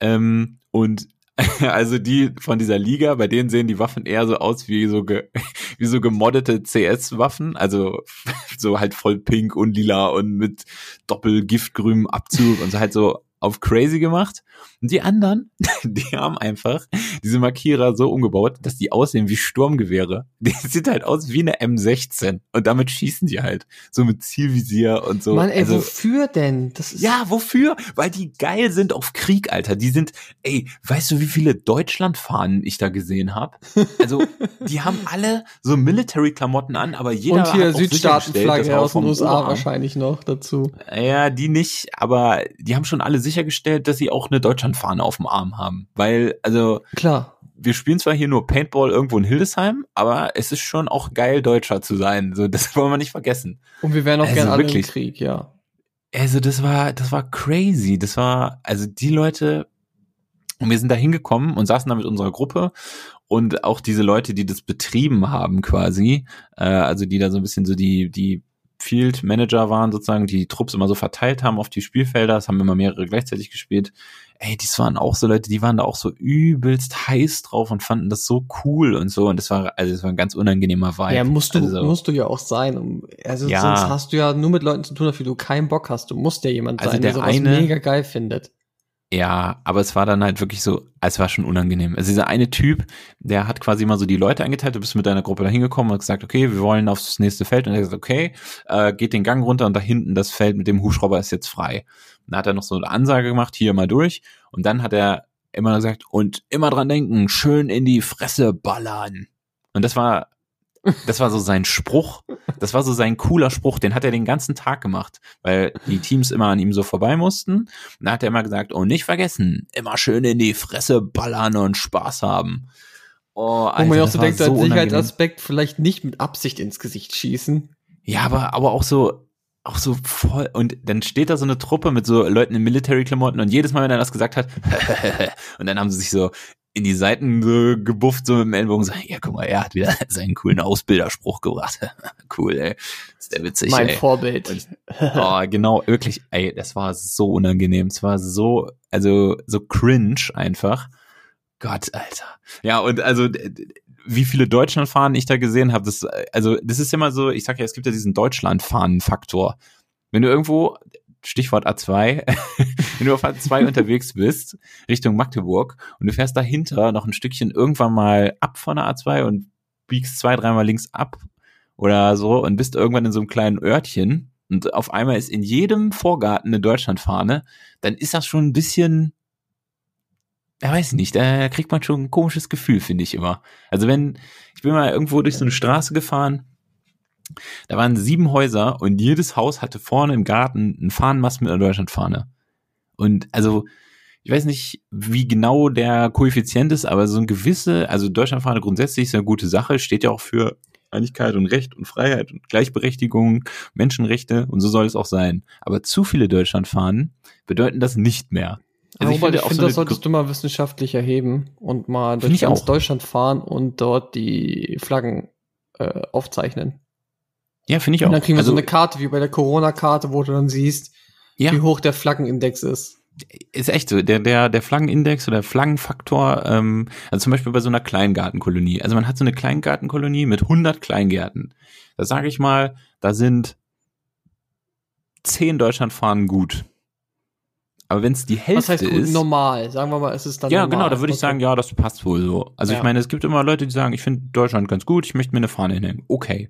Ähm, und also die von dieser Liga, bei denen sehen die Waffen eher so aus wie so ge, wie so gemoddete CS-Waffen, also so halt voll pink und lila und mit doppelgiftgrünem Abzug und so halt so auf crazy gemacht. Und die anderen, die haben einfach diese Markierer so umgebaut, dass die aussehen wie Sturmgewehre. Die sieht halt aus wie eine M16 und damit schießen die halt so mit Zielvisier und so. Mann, ey, also, wofür denn? Das ist ja, wofür? Weil die geil sind auf Krieg, Alter. Die sind, ey, weißt du, wie viele Deutschlandfahnen ich da gesehen habe? Also, die haben alle so Military-Klamotten an, aber jeder und hier Südstaatenflagge aus den USA wahrscheinlich noch dazu. ja, die nicht, aber die haben schon alle sichergestellt, dass sie auch eine Deutschlandfahne auf dem Arm haben. Weil, also, Klar. wir spielen zwar hier nur Paintball irgendwo in Hildesheim, aber es ist schon auch geil, Deutscher zu sein. So, das wollen wir nicht vergessen. Und wir wären auch Also gerne alle wirklich. im Krieg, ja. Also, das war, das war crazy. Das war, also die Leute, und wir sind da hingekommen und saßen da mit unserer Gruppe und auch diese Leute, die das betrieben haben quasi, äh, also die da so ein bisschen so die, die Field Manager waren sozusagen, die die Trupps immer so verteilt haben auf die Spielfelder, es haben immer mehrere gleichzeitig gespielt. Ey, dies waren auch so Leute, die waren da auch so übelst heiß drauf und fanden das so cool und so und das war, also das war ein ganz unangenehmer Vibe. Ja, musst du, also, musst du ja auch sein. Um, also Ja. sonst hast du ja nur mit Leuten zu tun, auf die du keinen Bock hast. Du musst ja jemand Also sein, der, der sowas eine- mega geil findet. Ja, aber es war dann halt wirklich so, es war schon unangenehm. Also dieser eine Typ, der hat quasi mal so die Leute eingeteilt, du bist mit deiner Gruppe da hingekommen und gesagt, okay, wir wollen aufs nächste Feld. Und er gesagt, okay, äh, geht den Gang runter und da hinten das Feld mit dem Hubschrauber ist jetzt frei. Und dann hat er noch so eine Ansage gemacht, hier mal durch. Und dann hat er immer gesagt, und immer dran denken, schön in die Fresse ballern. Und das war, das war so sein Spruch. Das war so sein cooler Spruch, den hat er den ganzen Tag gemacht, weil die Teams immer an ihm so vorbei mussten. Und da hat er immer gesagt, und nicht vergessen, immer schön in die Fresse ballern und Spaß haben. Oh, Wo man ja auch so denkt, als unangenehm. Sicherheitsaspekt vielleicht nicht mit Absicht ins Gesicht schießen. Ja, aber, aber auch so, auch so voll, und dann steht da so eine Truppe mit so Leuten in Military-Klamotten und jedes Mal, wenn er das gesagt hat, und dann haben sie sich so in die Seiten so gebufft, so mit dem Ellbogen, so, ja, guck mal, er hat wieder seinen coolen Ausbilderspruch gebracht. cool, ey. Ist der witzig, mein ey. Vorbild. Und- Oh, genau, wirklich, ey, das war so unangenehm. Es war so, also, so cringe einfach. Gott, Alter. Ja, und also, wie viele Deutschlandfahnen ich da gesehen habe, das, äh, also, das ist immer so, ich sag ja, es gibt ja diesen Deutschlandfahnen-Faktor. Wenn du irgendwo, Stichwort A2, wenn du auf A2 unterwegs bist, Richtung Magdeburg, und du fährst dahinter noch ein Stückchen irgendwann mal ab von der A2 und biegst zwei, dreimal links ab oder so und bist irgendwann in so einem kleinen Örtchen und auf einmal ist in jedem Vorgarten eine Deutschlandfahne, dann ist das schon ein bisschen, ja weiß nicht, da kriegt man schon ein komisches Gefühl, finde ich immer. Also wenn, ich bin mal irgendwo durch so eine Straße gefahren, da waren sieben Häuser und jedes Haus hatte vorne im Garten einen Fahnenmast mit einer Deutschlandfahne. Und also, ich weiß nicht, wie genau der Koeffizient ist, aber so ein gewisse, also Deutschlandfahne grundsätzlich ist eine gute Sache, steht ja auch für Einigkeit und Recht und Freiheit und Gleichberechtigung, Menschenrechte und so soll es auch sein. Aber zu viele Deutschlandfahnen bedeuten das nicht mehr. Also ich, finde ich auch finde, so das solltest du mal wissenschaftlich erheben und mal durch ganz. Deutschland fahren und dort die Flaggen äh, aufzeichnen. Ja, finde ich Und auch. dann kriegen wir also, so eine Karte wie bei der Corona-Karte, wo du dann siehst, ja, wie hoch der Flaggenindex ist. ist echt so. Der, der, der Flaggenindex oder Flaggenfaktor, ähm, also zum Beispiel bei so einer Kleingartenkolonie. Also man hat so eine Kleingartenkolonie mit 100 Kleingärten. Da sage ich mal, da sind 10 Deutschlandfahnen gut. Aber wenn es die Was Hälfte heißt gut, ist, normal? Sagen wir mal, es ist dann ja, normal. genau, da würde ich sagen, ja, das passt wohl so. Also ich Ja. meine, es gibt immer Leute, die sagen, ich finde Deutschland ganz gut, ich möchte mir eine Fahne hinhängen. Okay.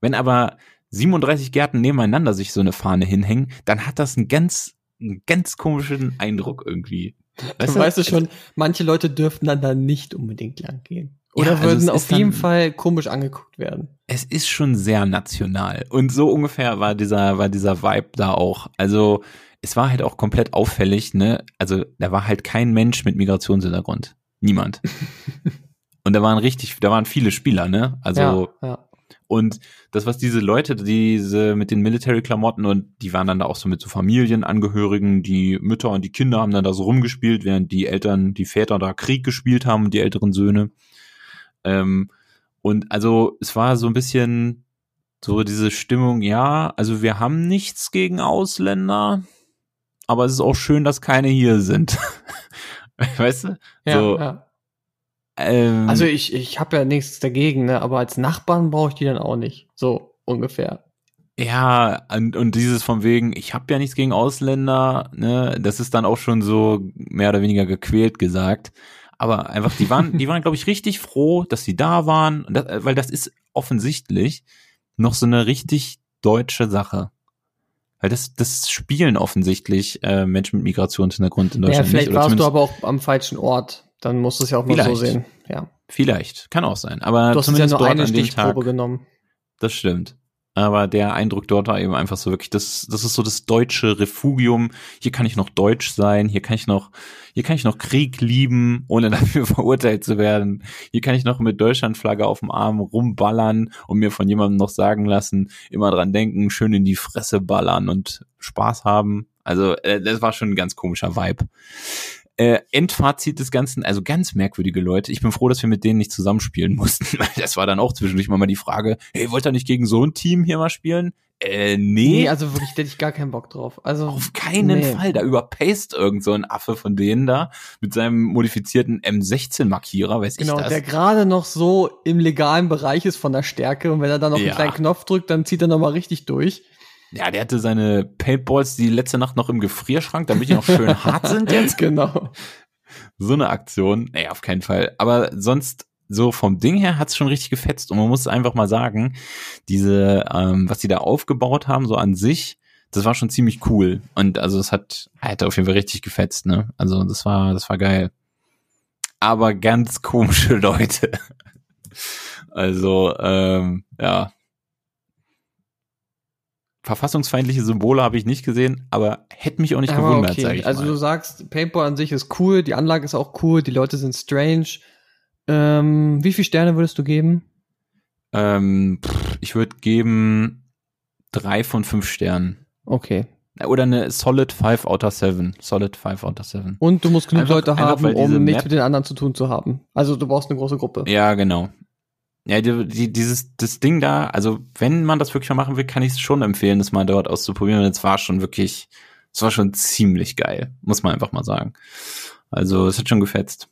Wenn aber 37 Gärten nebeneinander sich so eine Fahne hinhängen, dann hat das einen ganz, einen ganz komischen Eindruck irgendwie. Dann weißt du schon, manche Leute dürften dann da nicht unbedingt lang gehen. Ja, Oder also würden es auf ist dann- jeden Fall komisch angeguckt werden. es ist schon sehr national. Und so ungefähr war dieser, war dieser Vibe da auch. Also, es war halt auch komplett auffällig, ne? Also, da war halt kein Mensch mit Migrationshintergrund. Niemand. Und da waren richtig, da waren viele Spieler, ne? Also, ja, ja. Und das, was diese Leute, diese mit den Military-Klamotten und die waren dann da auch so mit so Familienangehörigen, die Mütter und die Kinder haben dann da so rumgespielt, während die Eltern, die Väter da Krieg gespielt haben und die älteren Söhne. Ähm, und also es war so ein bisschen so diese Stimmung, ja, also wir haben nichts gegen Ausländer, aber es ist auch schön, dass keine hier sind. weißt du? ja, so, ja. Ähm, Also ich, ich habe ja nichts dagegen, ne? aber als Nachbarn brauche ich die dann auch nicht. So ungefähr. Ja, und, und dieses von wegen, ich habe ja nichts gegen Ausländer, ne, das ist dann auch schon so mehr oder weniger gequält gesagt. Aber einfach, die waren, die waren, glaube ich, richtig froh, dass sie da waren, das, weil das ist offensichtlich noch so eine richtig deutsche Sache. Weil das, das spielen offensichtlich äh, Menschen mit Migrationshintergrund in Ja, Deutschland vielleicht nicht. Warst du aber auch am falschen Ort. Dann musst du es ja auch mal so sehen. Ja. Vielleicht, kann auch sein. Aber Du hast ja zumindest nur dort eine dem Tag. Stichprobe genommen. Das stimmt. Aber der Eindruck dort war eben einfach so wirklich, das, das ist so das deutsche Refugium. Hier kann ich noch deutsch sein, hier kann ich noch, hier kann ich noch Krieg lieben, ohne dafür verurteilt zu werden. Hier kann ich noch mit Deutschlandflagge auf dem Arm rumballern und mir von jemandem noch sagen lassen, immer dran denken, schön in die Fresse ballern und Spaß haben. Also, äh, das war schon ein ganz komischer Vibe. Äh, Endfazit des Ganzen, also ganz merkwürdige Leute. Ich bin froh, dass wir mit denen nicht zusammenspielen mussten, weil das war dann auch zwischendurch mal die Frage, hey, wollt ihr nicht gegen so ein Team hier mal spielen? Äh, nee, Nee, also wirklich, da hätte ich gar keinen Bock drauf. Also auf keinen nee. Fall. Da überpaced irgend so ein Affe von denen da mit seinem modifizierten M16-Markierer, weiß Genau, ich das. der gerade noch so im legalen Bereich ist von der Stärke und wenn er dann noch Ja. einen kleinen Knopf drückt, dann zieht er nochmal richtig durch. Ja, der hatte seine Paintballs die letzte Nacht noch im Gefrierschrank, damit die noch schön hart sind jetzt. genau. so eine Aktion. Nee, auf keinen Fall. Aber sonst, so vom Ding her hat's schon richtig gefetzt. Und man muss einfach mal sagen, diese, ähm, was die da aufgebaut haben, so an sich, das war schon ziemlich cool. Und also es hat, hat auf jeden Fall richtig gefetzt, ne? Also das war, das war geil. Aber ganz komische Leute. Also, ähm, ja. Verfassungsfeindliche Symbole habe ich nicht gesehen, aber hätte mich auch nicht Aber gewundert, okay. sage ich Also mal. du sagst, Paintball an sich ist cool, die Anlage ist auch cool, die Leute sind strange. Ähm, wie viele Sterne würdest du geben? Ähm, pff, ich würde geben drei von fünf Sternen. Okay. Oder eine Solid 5 out of 7. Solid 5 out of 7. Und du musst genug Einfach- Leute haben, um nichts mit den anderen zu tun zu haben. Also du brauchst eine große Gruppe. Ja, genau. Ja, die, die, dieses das Ding da, also wenn man das wirklich mal machen will, kann ich es schon empfehlen, das mal dort auszuprobieren. Und es war schon wirklich, es war schon ziemlich geil, muss man einfach mal sagen. Also es hat schon gefetzt.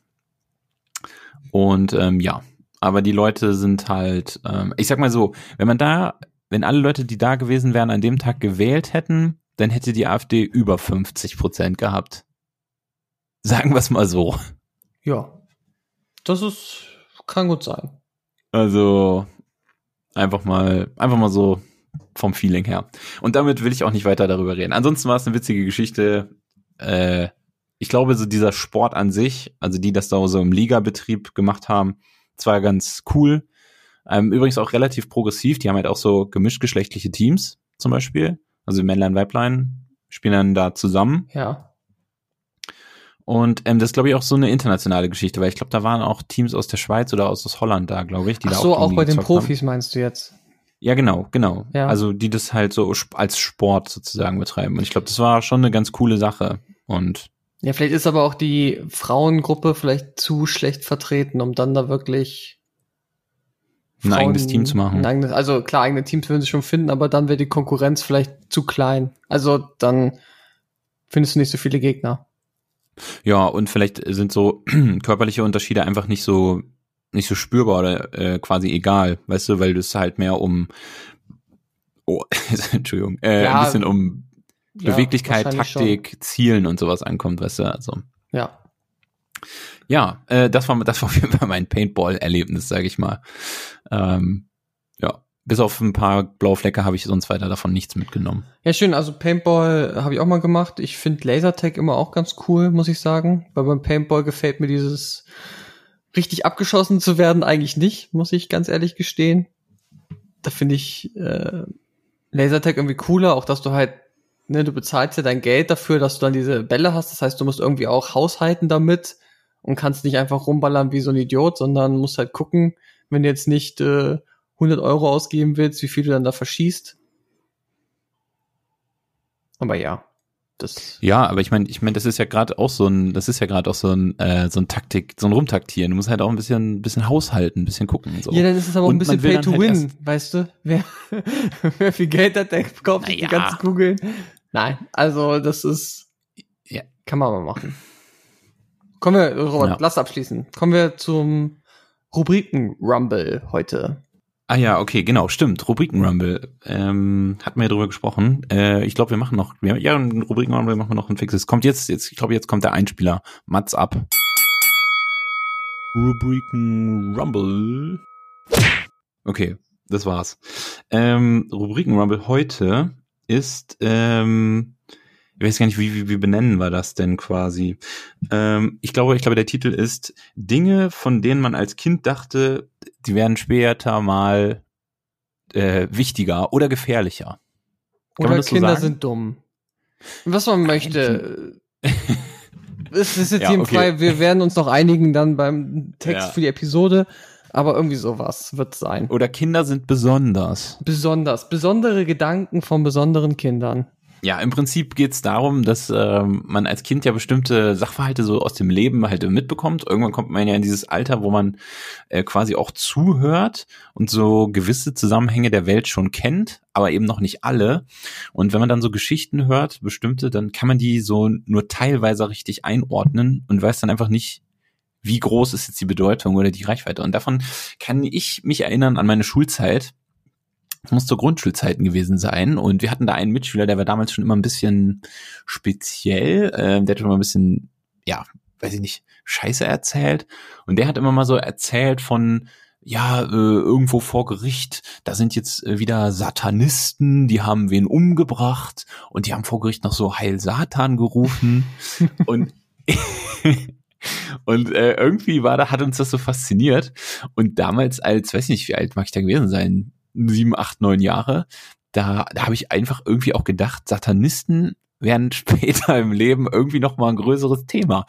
Und ähm, ja, aber die Leute sind halt, ähm, ich sag mal so, wenn man da, wenn alle Leute, die da gewesen wären, an dem Tag gewählt hätten, dann hätte die AfD über 50 Prozent gehabt. Sagen wir es mal so. Ja. Das ist, kann gut sein. Also einfach mal, einfach mal so vom Feeling her. Und damit will ich auch nicht weiter darüber reden. Ansonsten war es eine witzige Geschichte. Äh, ich glaube, so dieser Sport an sich, also die das da so im Ligabetrieb gemacht haben, zwar ganz cool. Ähm, übrigens auch relativ progressiv. Die haben halt auch so gemischtgeschlechtliche Teams zum Beispiel. Also Männlein, Weiblein spielen dann da zusammen. Ja. Und ähm, das ist, glaube ich, auch so eine internationale Geschichte, weil ich glaube, da waren auch Teams aus der Schweiz oder aus, aus Holland da, glaube ich. Die Ach da so, gegen auch die bei den gezockt haben. Profis meinst du jetzt? Ja, genau, genau. Ja. Also die das halt so als Sport sozusagen betreiben. Und ich glaube, das war schon eine ganz coole Sache. Und Ja, vielleicht ist aber auch die Frauengruppe vielleicht zu schlecht vertreten, um dann da wirklich ein eigenes Team zu machen. Eigenes, also klar, eigene Teams würden sie schon finden, aber dann wäre die Konkurrenz vielleicht zu klein. Also dann findest du nicht so viele Gegner. Ja, und vielleicht sind so körperliche Unterschiede einfach nicht so nicht so spürbar oder äh, quasi egal, weißt du, weil es halt mehr um oh, Entschuldigung, äh, Ja. ein bisschen um Beweglichkeit, Taktik, Zielen und sowas ankommt, weißt du, also. Ja. Ja, äh, das war das war auf jeden Fall mein Paintball-Erlebnis, sage ich mal. Ähm, ja, bis auf ein paar blaue Flecke habe ich sonst weiter davon nichts mitgenommen. Ja, schön. Also Paintball habe ich auch mal gemacht. Ich finde Lasertag immer auch ganz cool, muss ich sagen. Weil beim Paintball gefällt mir dieses richtig abgeschossen zu werden eigentlich nicht, muss ich ganz ehrlich gestehen. Da finde ich äh, Lasertag irgendwie cooler, auch dass du halt, ne, du bezahlst ja dein Geld dafür, dass du dann diese Bälle hast. Das heißt, du musst irgendwie auch haushalten damit und kannst nicht einfach rumballern wie so ein Idiot, sondern musst halt gucken, wenn du jetzt nicht äh, 100 Euro ausgeben willst, wie viel du dann da verschießt. Aber ja, das. Ja, aber ich meine, ich meine, das ist ja gerade auch so ein, das ist ja gerade auch so ein, äh, so ein Taktik, so ein Rumtaktieren. Du musst halt auch ein bisschen, bisschen haushalten, ein bisschen gucken. und So. Ja, dann ist es aber auch Und ein bisschen Pay to halt Win, weißt du? Wer, wer viel Geld hat, der kauft sich die Naja. ganzen Kugeln. Nein, also das ist, Ja. kann man mal machen. Kommen wir, Robert, Ja. lass abschließen. Kommen wir zum Rubriken-Rumble heute. Ah ja, okay, genau, stimmt. Rubriken-Rumble. Ähm, hatten wir ja drüber gesprochen. Äh, ich glaube, wir machen noch, wir, ja, ein Rubriken-Rumble machen wir noch ein fixes. Kommt jetzt, jetzt, ich glaube, jetzt kommt der Einspieler. Mats ab. Rubriken-Rumble. Okay, das war's. Ähm, Rubriken-Rumble heute ist, ähm, ich weiß gar nicht, wie, wie, wie benennen wir das denn quasi? Ähm, ich glaube, ich glaube, der Titel ist Dinge, von denen man als Kind dachte, die werden später mal äh, wichtiger oder gefährlicher. Kann Oder so Kinder sagen? sind dumm. Was man möchte. Es ist jetzt Ja, okay. frei, wir werden uns noch einigen dann beim Text Ja. für die Episode, aber irgendwie sowas wird es sein. Oder Kinder sind besonders. Besonders, besondere Gedanken von besonderen Kindern. Ja, im Prinzip geht's darum, dass ähm, man als Kind ja bestimmte Sachverhalte so aus dem Leben halt mitbekommt. Irgendwann kommt man ja in dieses Alter, wo man äh, quasi auch zuhört und so gewisse Zusammenhänge der Welt schon kennt, aber eben noch nicht alle. Und wenn man dann so Geschichten hört, bestimmte, dann kann man die so nur teilweise richtig einordnen und weiß dann einfach nicht, wie groß ist jetzt die Bedeutung oder die Reichweite. Und davon kann ich mich erinnern an meine Schulzeit. Muss zu Grundschulzeiten gewesen sein. Und wir hatten da einen Mitschüler, der war damals schon immer ein bisschen speziell. Ähm, der hat schon mal ein bisschen, ja, weiß ich nicht, Scheiße erzählt. Und der hat immer mal so erzählt von, ja, äh, irgendwo vor Gericht, da sind jetzt äh, wieder Satanisten, die haben wen umgebracht und die haben vor Gericht noch so Heil Satan gerufen. und und äh, irgendwie war da, hat uns das so fasziniert. Und damals als, weiß nicht, wie alt mag ich da gewesen sein? Sieben, acht, neun Jahre. Da, da habe ich einfach irgendwie auch gedacht, Satanisten werden später im Leben irgendwie noch mal ein größeres Thema.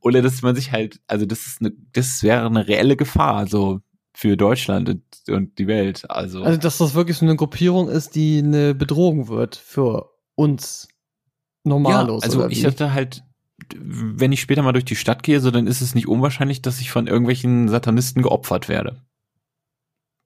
Oder dass man sich halt, also das ist eine, das wäre eine reelle Gefahr, so für Deutschland und, und die Welt. Also, Also, dass das wirklich so eine Gruppierung ist, die eine Bedrohung wird für uns Normalos. Ja, also ich dachte halt, wenn ich später mal durch die Stadt gehe, so dann ist es nicht unwahrscheinlich, dass ich von irgendwelchen Satanisten geopfert werde.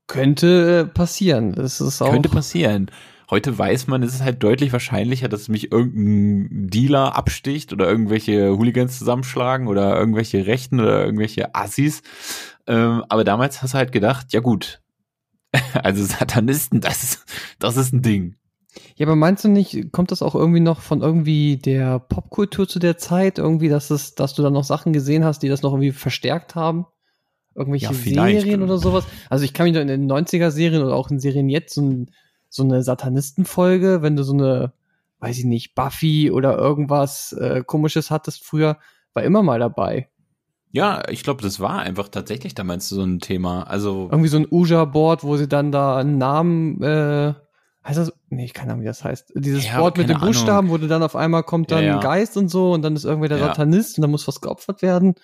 Könnte äh, passieren. Das ist auch. Könnte passieren. Heute weiß man, es ist halt deutlich wahrscheinlicher, dass mich irgendein Dealer absticht oder irgendwelche Hooligans zusammenschlagen oder irgendwelche Rechten oder irgendwelche Assis. Ähm, aber damals hast du halt gedacht, ja gut, also Satanisten, das ist, das ist ein Ding. Ja, aber meinst du nicht, kommt das auch irgendwie noch von irgendwie der Popkultur zu der Zeit? Irgendwie, dass es, dass du da noch Sachen gesehen hast, die das noch irgendwie verstärkt haben? Irgendwelche Ja. Serien oder sowas? Also ich kann mich noch in den 90er-Serien oder auch in Serien jetzt so, ein, so eine Satanistenfolge, wenn du so eine, weiß ich nicht, Buffy oder irgendwas äh, komisches hattest früher, war immer mal dabei. Ja, ich glaube, das war einfach tatsächlich damals so ein Thema. Also Irgendwie so ein Uja-Board, wo sie dann da einen Namen, äh, heißt das, nee, keine Ahnung, wie das heißt. Dieses Ja, Board mit den Buchstaben, wo du dann auf einmal kommt dann Ja, ja. ein Geist und so und dann ist irgendwer der. Satanist und dann muss was geopfert werden.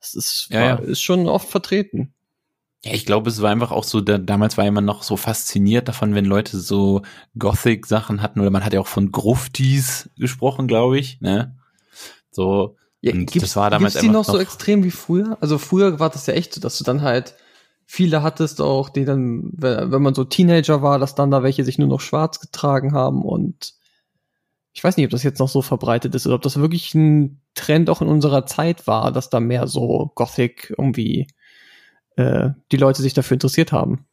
Das ist, Ja, war, ja. ist schon oft vertreten. Ja, ich glaube, es war einfach auch so, da, damals war man noch so fasziniert davon, wenn Leute so Gothic-Sachen hatten oder man hat ja auch von Gruftis gesprochen, glaube ich, ne? So, Ja, Und gibt's, das war damals gibt's die noch einfach so noch- extrem wie früher? Also früher war das ja echt so, dass du dann halt viele hattest auch, die dann, wenn man so Teenager war, dass dann da welche sich nur noch schwarz getragen haben und ich weiß nicht, ob das jetzt noch so verbreitet ist oder ob das wirklich ein Trend auch in unserer Zeit war, dass da mehr so Gothic irgendwie äh, die Leute sich dafür interessiert haben.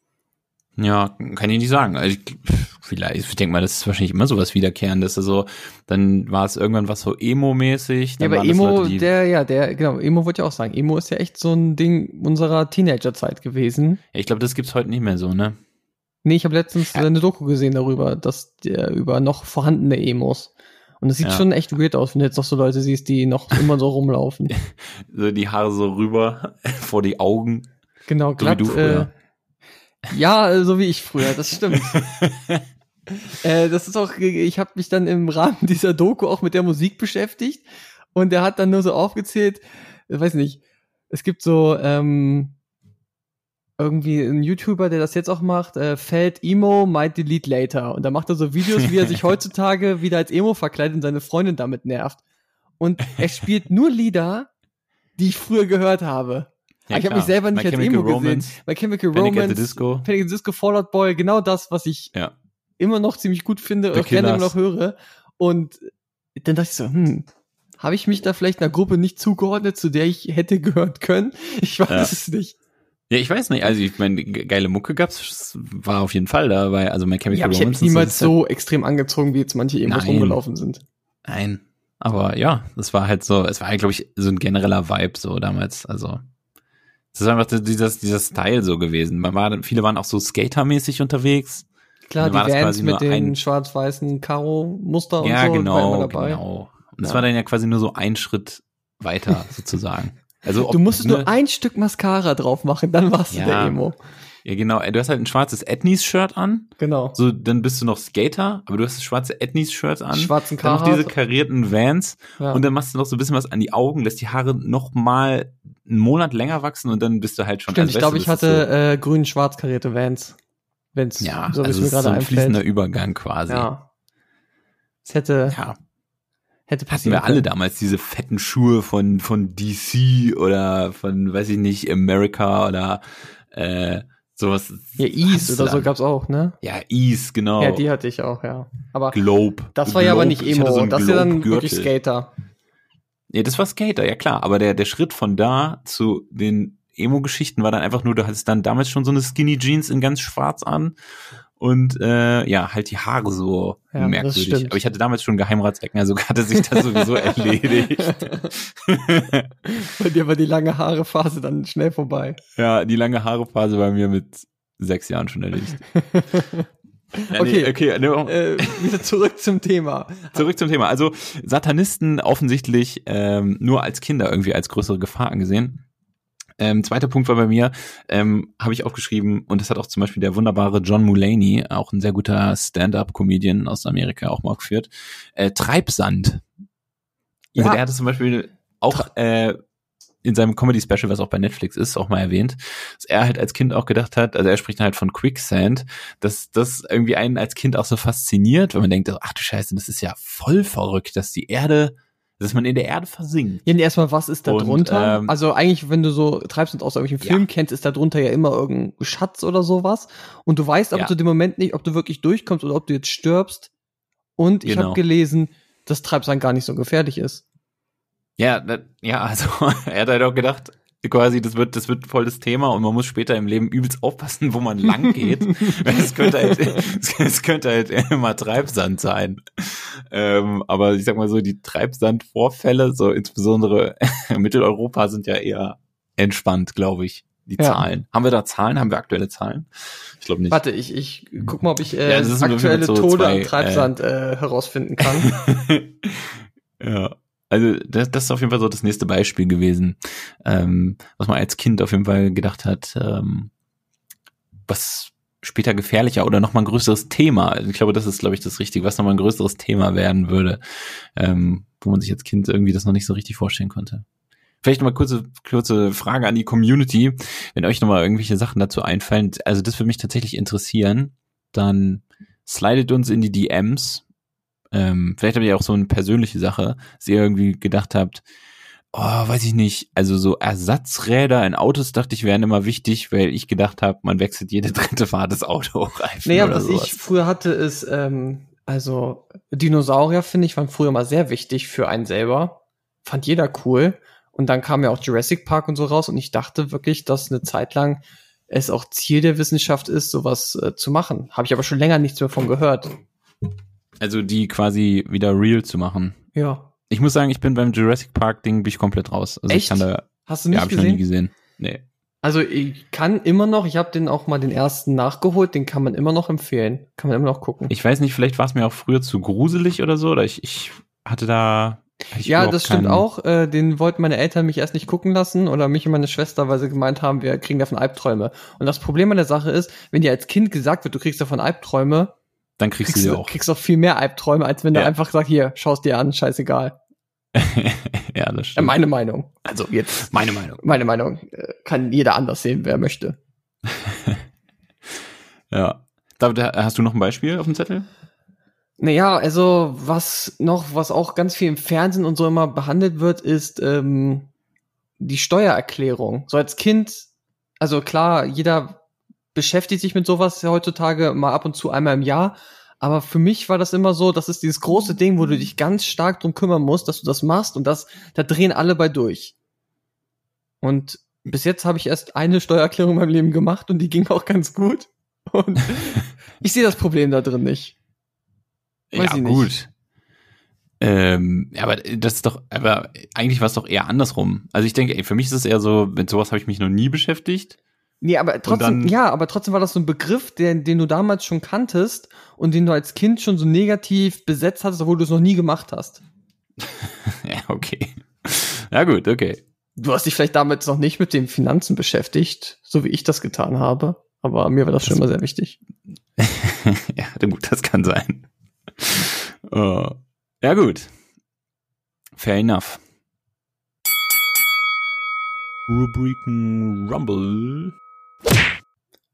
ja, kann ich nicht sagen. Also ich, vielleicht, ich denke mal, das ist wahrscheinlich immer sowas Wiederkehrendes. Also dann war es irgendwann was so Emo-mäßig. Ja, aber Emo, Leute, der, ja, der, genau, Emo wollte ich auch sagen. Emo ist ja echt so ein Ding unserer Teenagerzeit gewesen. Ja, ich glaube, das gibt's heute nicht mehr so, ne? Nee, ich habe letztens Ja. eine Doku gesehen darüber, dass der über noch vorhandene Emos. Und es sieht Ja. schon echt weird aus, wenn du jetzt noch so Leute siehst, die noch immer so rumlaufen. So die Haare so rüber vor die Augen. Genau, So wie glatt. du früher. Äh, ja, äh, so wie ich früher, das stimmt. äh, das ist auch, ich habe mich dann im Rahmen dieser Doku auch mit der Musik beschäftigt und der hat dann nur so aufgezählt, äh, weiß nicht, es gibt so ähm, irgendwie einen YouTuber, der das jetzt auch macht, äh, Feld Emo might delete later und da macht er so Videos, wie er sich heutzutage wieder als Emo verkleidet und seine Freundin damit nervt. Und er spielt nur Lieder, die ich früher gehört habe. Ja, ich habe mich selber nicht My als Chemical Emo gesehen. Romance, Bei Chemical Panic at Romance, the Disco. Panic at the Disco, Fallout Boy, genau das, was ich Ja. immer noch ziemlich gut finde und gerne immer noch höre. Und dann dachte ich so, hm, habe ich mich da vielleicht einer Gruppe nicht zugeordnet, zu der ich hätte gehören können? Ich weiß Ja. es nicht. Ja, ich weiß nicht. Also ich meine, ge- geile Mucke gab's, war auf jeden Fall dabei. Also My Chemical Ja, aber ich hätte Romance. und niemals ist so extrem angezogen, wie jetzt manche Nein. rumgelaufen sind. Ja, nein. Aber ja, das war halt so, es war halt, glaube ich, so ein genereller Vibe so damals. Also es ist einfach dieser, dieser Style so gewesen. Man war, viele waren auch so skatermäßig unterwegs. Klar, die Vans mit den schwarz-weißen Karo-Muster und ja, so war genau, dabei. genau. Und das Ja. war dann ja quasi nur so ein Schritt weiter sozusagen. Also ob, Du musstest ne, nur ein Stück Mascara drauf machen, dann warst Ja. du der Emo. Ja, genau. Du hast halt ein schwarzes Ethnies-Shirt an. Genau. So, dann bist du noch Skater, aber du hast das schwarze Ethnies-Shirt an. Schwarzen Dann noch diese karierten Vans. ja. Und dann machst du noch so ein bisschen was an die Augen, lässt die Haare noch mal einen Monat länger wachsen und dann bist du halt schon. Stimmt, also ich glaube, ich hatte äh, grün-schwarz karierte Vans. Wenn's, so, ja, so also es ist so ein einfällt. fließender Übergang quasi. Ja. Es hätte, ja. Hätte Hatten passieren wir alle können. damals diese fetten Schuhe von, von DC oder von, weiß ich nicht, America oder äh, sowas. Ja, Ease oder so gab's auch, ne? Ja, Ease, genau. Ja, die hatte ich auch, ja. Aber Globe. das war ja aber Globe. nicht Emo, so das ist ja dann wirklich Skater. Ja, das war Skater, ja klar. Aber der, der Schritt von da zu den Emo-Geschichten war dann einfach nur, du hattest dann damals schon so eine Skinny Jeans in ganz schwarz an und äh, ja, halt die Haare so Ja, merkwürdig. Aber ich hatte damals schon Geheimratsecken, also hatte sich das sowieso erledigt. Bei dir war die lange Haare-Phase dann schnell vorbei. ja, die lange Haarephase bei mir mit sechs Jahren schon erledigt. Ja, Okay. nee, okay, ne, äh, wieder zurück zum Thema. Zurück zum Thema. Also Satanisten offensichtlich ähm, nur als Kinder irgendwie als größere Gefahr angesehen. Ähm, zweiter Punkt war bei mir, ähm, habe ich aufgeschrieben, und das hat auch zum Beispiel der wunderbare John Mulaney, auch ein sehr guter Stand-up-Comedian aus Amerika, auch mal geführt, äh, Treibsand. Also Ja. der hatte zum Beispiel auch äh, in seinem Comedy-Special, was auch bei Netflix ist, auch mal erwähnt, dass er halt als Kind auch gedacht hat, also er spricht halt von Quicksand, dass das irgendwie einen als Kind auch so fasziniert, weil man denkt, ach du Scheiße, das ist ja voll verrückt, dass die Erde, dass man in der Erde versinkt. Ja, erstmal, was ist da Und, drunter? ähm, also eigentlich, wenn du so treibst und aus irgendwelchen Ja. Filmen kennst, ist da drunter ja immer irgendein Schatz oder sowas. Und du weißt aber Ja. zu dem Moment nicht, ob du wirklich durchkommst oder ob du jetzt stirbst. Und ich Genau. habe gelesen, dass Treibsand gar nicht so gefährlich ist. Ja, da, ja, also er hat halt auch gedacht, quasi, das wird, das wird voll das Thema und man muss später im Leben übelst aufpassen, wo man lang geht. es könnte halt, es könnte halt immer Treibsand sein. Ähm, aber ich sag mal so, die Treibsandvorfälle, so insbesondere in Mitteleuropa, sind ja eher entspannt, glaube ich. Die Ja. Zahlen. Haben wir da Zahlen? Haben wir aktuelle Zahlen? Ich glaube nicht. Warte, ich, ich guck mal, ob ich äh, Ja, aktuelle so Tode zwei, an Treibsand äh, herausfinden kann. ja. Also das, das ist auf jeden Fall so das nächste Beispiel gewesen, ähm, was man als Kind auf jeden Fall gedacht hat, ähm, was später gefährlicher oder nochmal ein größeres Thema. Also Ich glaube, das ist, glaube ich, das Richtige, was nochmal ein größeres Thema werden würde, ähm, wo man sich als Kind irgendwie das noch nicht so richtig vorstellen konnte. Vielleicht nochmal kurze, kurze Frage an die Community, wenn euch nochmal irgendwelche Sachen dazu einfallen. Also das würde mich tatsächlich interessieren. Dann slidet uns in die DMs. Ähm, vielleicht habt ihr auch so eine persönliche Sache, dass ihr irgendwie gedacht habt, oh, weiß ich nicht, also so Ersatzräder in Autos dachte ich wären immer wichtig, weil ich gedacht habe, man wechselt jede dritte Fahrt das Autoreifen Naja, oder was sowas. ich früher hatte, ist, ähm, also Dinosaurier, finde ich, waren früher mal sehr wichtig für einen selber. Fand jeder cool. Und dann kam ja auch Jurassic Park und so raus und ich dachte wirklich, dass eine Zeit lang es auch Ziel der Wissenschaft ist, sowas äh, zu machen. Habe ich aber schon länger nichts mehr von gehört. Also die quasi wieder real zu machen. Ja. Ich muss sagen, ich bin beim Jurassic Park Ding bin ich komplett raus. Also ich Echt? kann da, Hast du ja, nicht habe ich noch nie gesehen? gesehen. Nee. Also ich kann immer noch, ich habe den auch mal den ersten nachgeholt, den kann man immer noch empfehlen. Kann man immer noch gucken. Ich weiß nicht, vielleicht war es mir auch früher zu gruselig oder so, oder ich, ich hatte da. ich ja, das stimmt auch. Äh, den wollten meine Eltern mich erst nicht gucken lassen oder mich und meine Schwester, weil sie gemeint haben, wir kriegen davon Albträume. Und das Problem an der Sache ist, wenn dir als Kind gesagt wird, du kriegst davon Albträume, Dann kriegst, kriegst du sie auch. kriegst auch viel mehr Albträume, als wenn Ja. du einfach sagst, hier, schaust dir an, scheißegal. ja, das stimmt. meine Meinung. Also jetzt, Meine Meinung. meine Meinung äh, kann jeder anders sehen, wer möchte. Ja. David, hast du noch ein Beispiel auf dem Zettel? Naja, also was noch, was auch ganz viel im Fernsehen und so immer behandelt wird, ist ähm, die Steuererklärung. So als Kind, also klar, jeder beschäftigt sich mit sowas heutzutage mal ab und zu einmal im Jahr. Aber für mich war das immer so, das ist dieses große Ding, wo du dich ganz stark drum kümmern musst, dass du das machst und das, da drehen alle bei durch. Und bis jetzt habe ich erst eine Steuererklärung in meinem Leben gemacht und die ging auch ganz gut. Und ich sehe das Problem da drin nicht. Weiß ja, ich nicht. gut. Ähm, ja, aber das ist doch, aber eigentlich war es doch eher andersrum. Also ich denke, ey, für mich ist es eher so, mit sowas habe ich mich noch nie beschäftigt. Nee, aber trotzdem, dann- ja, aber trotzdem war das so ein Begriff, den, den du damals schon kanntest und den du als Kind schon so negativ besetzt hattest, obwohl du es noch nie gemacht hast. ja, okay. Ja, gut, okay. Du hast dich vielleicht damals noch nicht mit den Finanzen beschäftigt, so wie ich das getan habe. Aber mir war das, schon Das- immer sehr wichtig. ja, gut, das kann sein. Äh, ja, gut. Fair enough. Rubriken Rumble.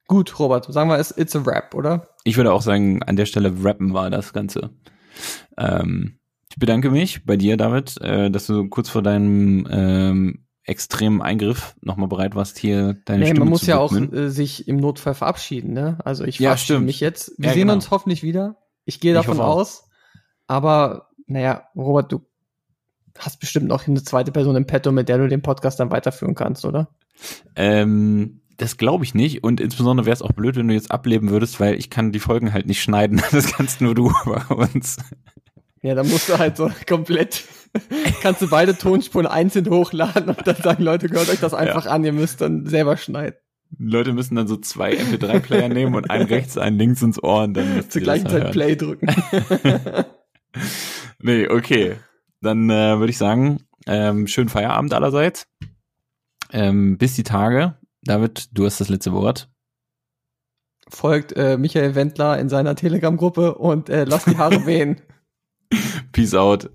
Gut, Robert, sagen wir es, it's a rap, oder? Ich würde auch sagen, an der Stelle rappen war das Ganze. Ähm, ich bedanke mich bei dir, David, äh, dass du kurz vor deinem ähm, extremen Eingriff nochmal bereit warst, hier deine Nee, Stimme man muss zu ja auch äh, sich im Notfall verabschieden, ne? Also ich Ja, verabschiede stimmt. mich jetzt. Wir Ja, sehen genau. uns hoffentlich wieder. Ich gehe Ich davon auch. aus. Aber, naja, Robert, du hast bestimmt noch eine zweite Person im Petto, mit der du den Podcast dann weiterführen kannst, oder? Ähm, das glaube ich nicht und insbesondere wäre es auch blöd, wenn du jetzt ableben würdest, weil ich kann die Folgen halt nicht schneiden. Das kannst nur du bei uns. Ja, dann musst du halt so komplett, kannst du beide Tonspuren einzeln hochladen und dann sagen, Leute, hört euch das einfach an, ihr müsst dann selber schneiden. Leute müssen dann so zwei MP3-Player nehmen und einen rechts, einen links ins Ohr und dann Zur gleichen Zeit hören. Play drücken. Nee, okay. Dann äh, würde ich sagen, ähm, schönen Feierabend allerseits. Ähm, bis die Tage. David, du hast das letzte Wort. Folgt äh, Michael Wendler in seiner Telegram-Gruppe und äh, lasst die Haare wehen. Peace out.